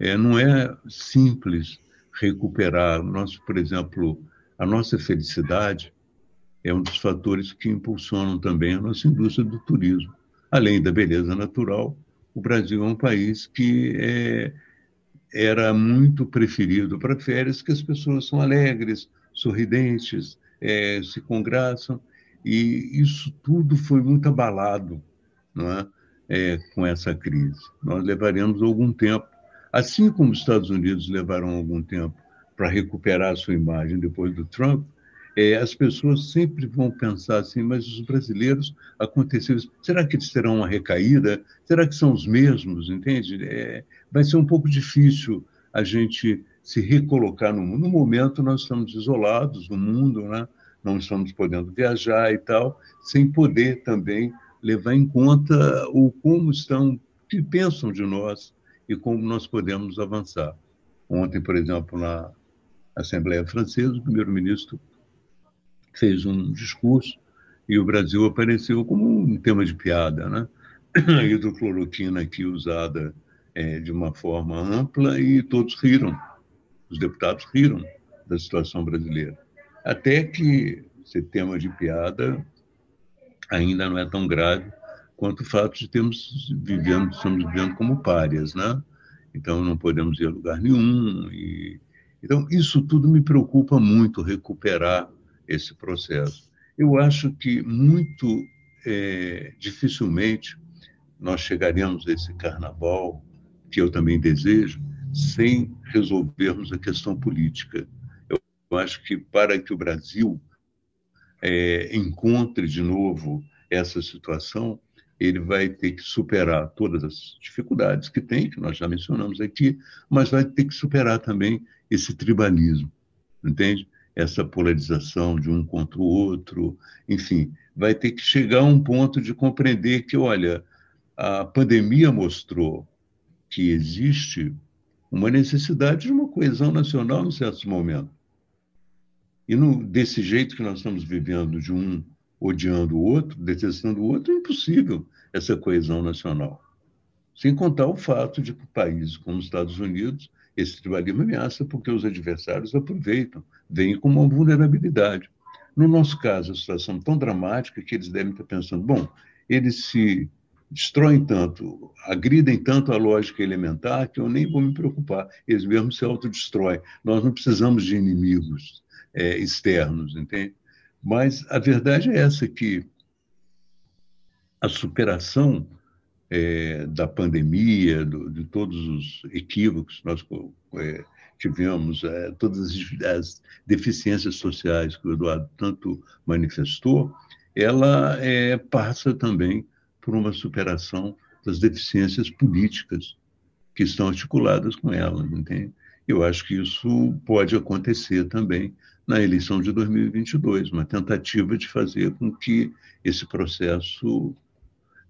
é, não é simples recuperar. Nós, por exemplo, a nossa felicidade é um dos fatores que impulsionam também a nossa indústria do turismo. Além da beleza natural, o Brasil é um país que é, era muito preferido para férias, que as pessoas são alegres, sorridentes, é, se congraçam, e isso tudo foi muito abalado não é? é? com essa crise. Nós levaremos algum tempo, assim como os Estados Unidos levaram algum tempo para recuperar sua imagem depois do Trump, é, as pessoas sempre vão pensar assim, mas os brasileiros aconteceu. Será que eles terão uma recaída? Será que são os mesmos? Entende? É, vai ser um pouco difícil a gente se recolocar no mundo. No momento, nós estamos isolados no mundo, né? não estamos podendo viajar e tal, sem poder também levar em conta o como estão, que pensam de nós e como nós podemos avançar. Ontem, por exemplo, na Assembleia Francesa, o primeiro-ministro fez um discurso e o Brasil apareceu como um tema de piada, né? A hidrocloroquina aqui usada é, de uma forma ampla e todos riram, os deputados riram da situação brasileira. Até que ser tema de piada ainda não é tão grave quanto o fato de termos vivendo, estamos vivendo como párias, né? Então não podemos ir a lugar nenhum. E... Então isso tudo me preocupa muito recuperar esse processo. Eu acho que muito é, dificilmente nós chegaremos a esse carnaval, que eu também desejo, sem resolvermos a questão política. Eu acho que para que o Brasil é, encontre de novo essa situação, ele vai ter que superar todas as dificuldades que tem, que nós já mencionamos aqui, mas vai ter que superar também esse tribalismo, entende? essa polarização de um contra o outro, enfim, vai ter que chegar a um ponto de compreender que, olha, a pandemia mostrou que existe uma necessidade de uma coesão nacional em certos momentos. E no, desse jeito que nós estamos vivendo, de um odiando o outro, detestando o outro, é impossível essa coesão nacional. Sem contar o fato de que países como os Estados Unidos esse tribalismo ameaça porque os adversários aproveitam, veem como uma vulnerabilidade. No nosso caso, a situação é tão dramática que eles devem estar pensando: bom, eles se destroem tanto, agridem tanto a lógica elementar que eu nem vou me preocupar. Eles mesmos se autodestroem. Nós não precisamos de inimigos é, externos, entende? Mas a verdade é essa que a superação é, da pandemia, do, de todos os equívocos que nós é, tivemos, é, todas as, as, deficiências sociais que o Eduardo tanto manifestou, ela é, passa também por uma superação das deficiências políticas que estão articuladas com ela, entende? Eu acho que isso pode acontecer também na eleição de 2022, uma tentativa de fazer com que esse processo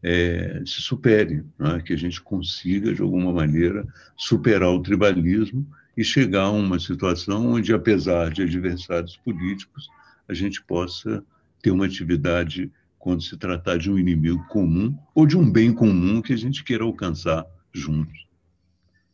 é, se supere, né? que a gente consiga, de alguma maneira, superar o tribalismo e chegar a uma situação onde, apesar de adversários políticos, a gente possa ter uma atividade quando se tratar de um inimigo comum ou de um bem comum que a gente queira alcançar juntos.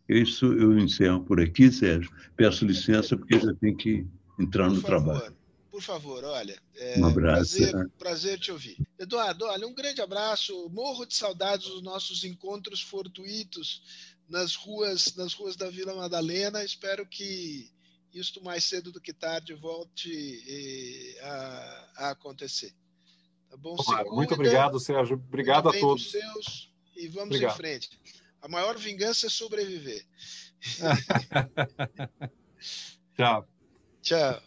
Isso eu encerro por aqui, Sérgio. Peço licença porque já tem que entrar no trabalho
por favor, olha.
É, um abraço.
Prazer, né? prazer te ouvir. Eduardo, olha, um grande abraço. Morro de saudades dos nossos encontros fortuitos nas ruas, nas ruas da Vila Madalena. Espero que isto mais cedo do que tarde volte eh, a, a, acontecer. Tá bom?
muito obrigado, Sérgio. Obrigado a todos.
Seus, e vamos obrigado. em frente. A maior vingança é sobreviver.
Tchau.
Tchau.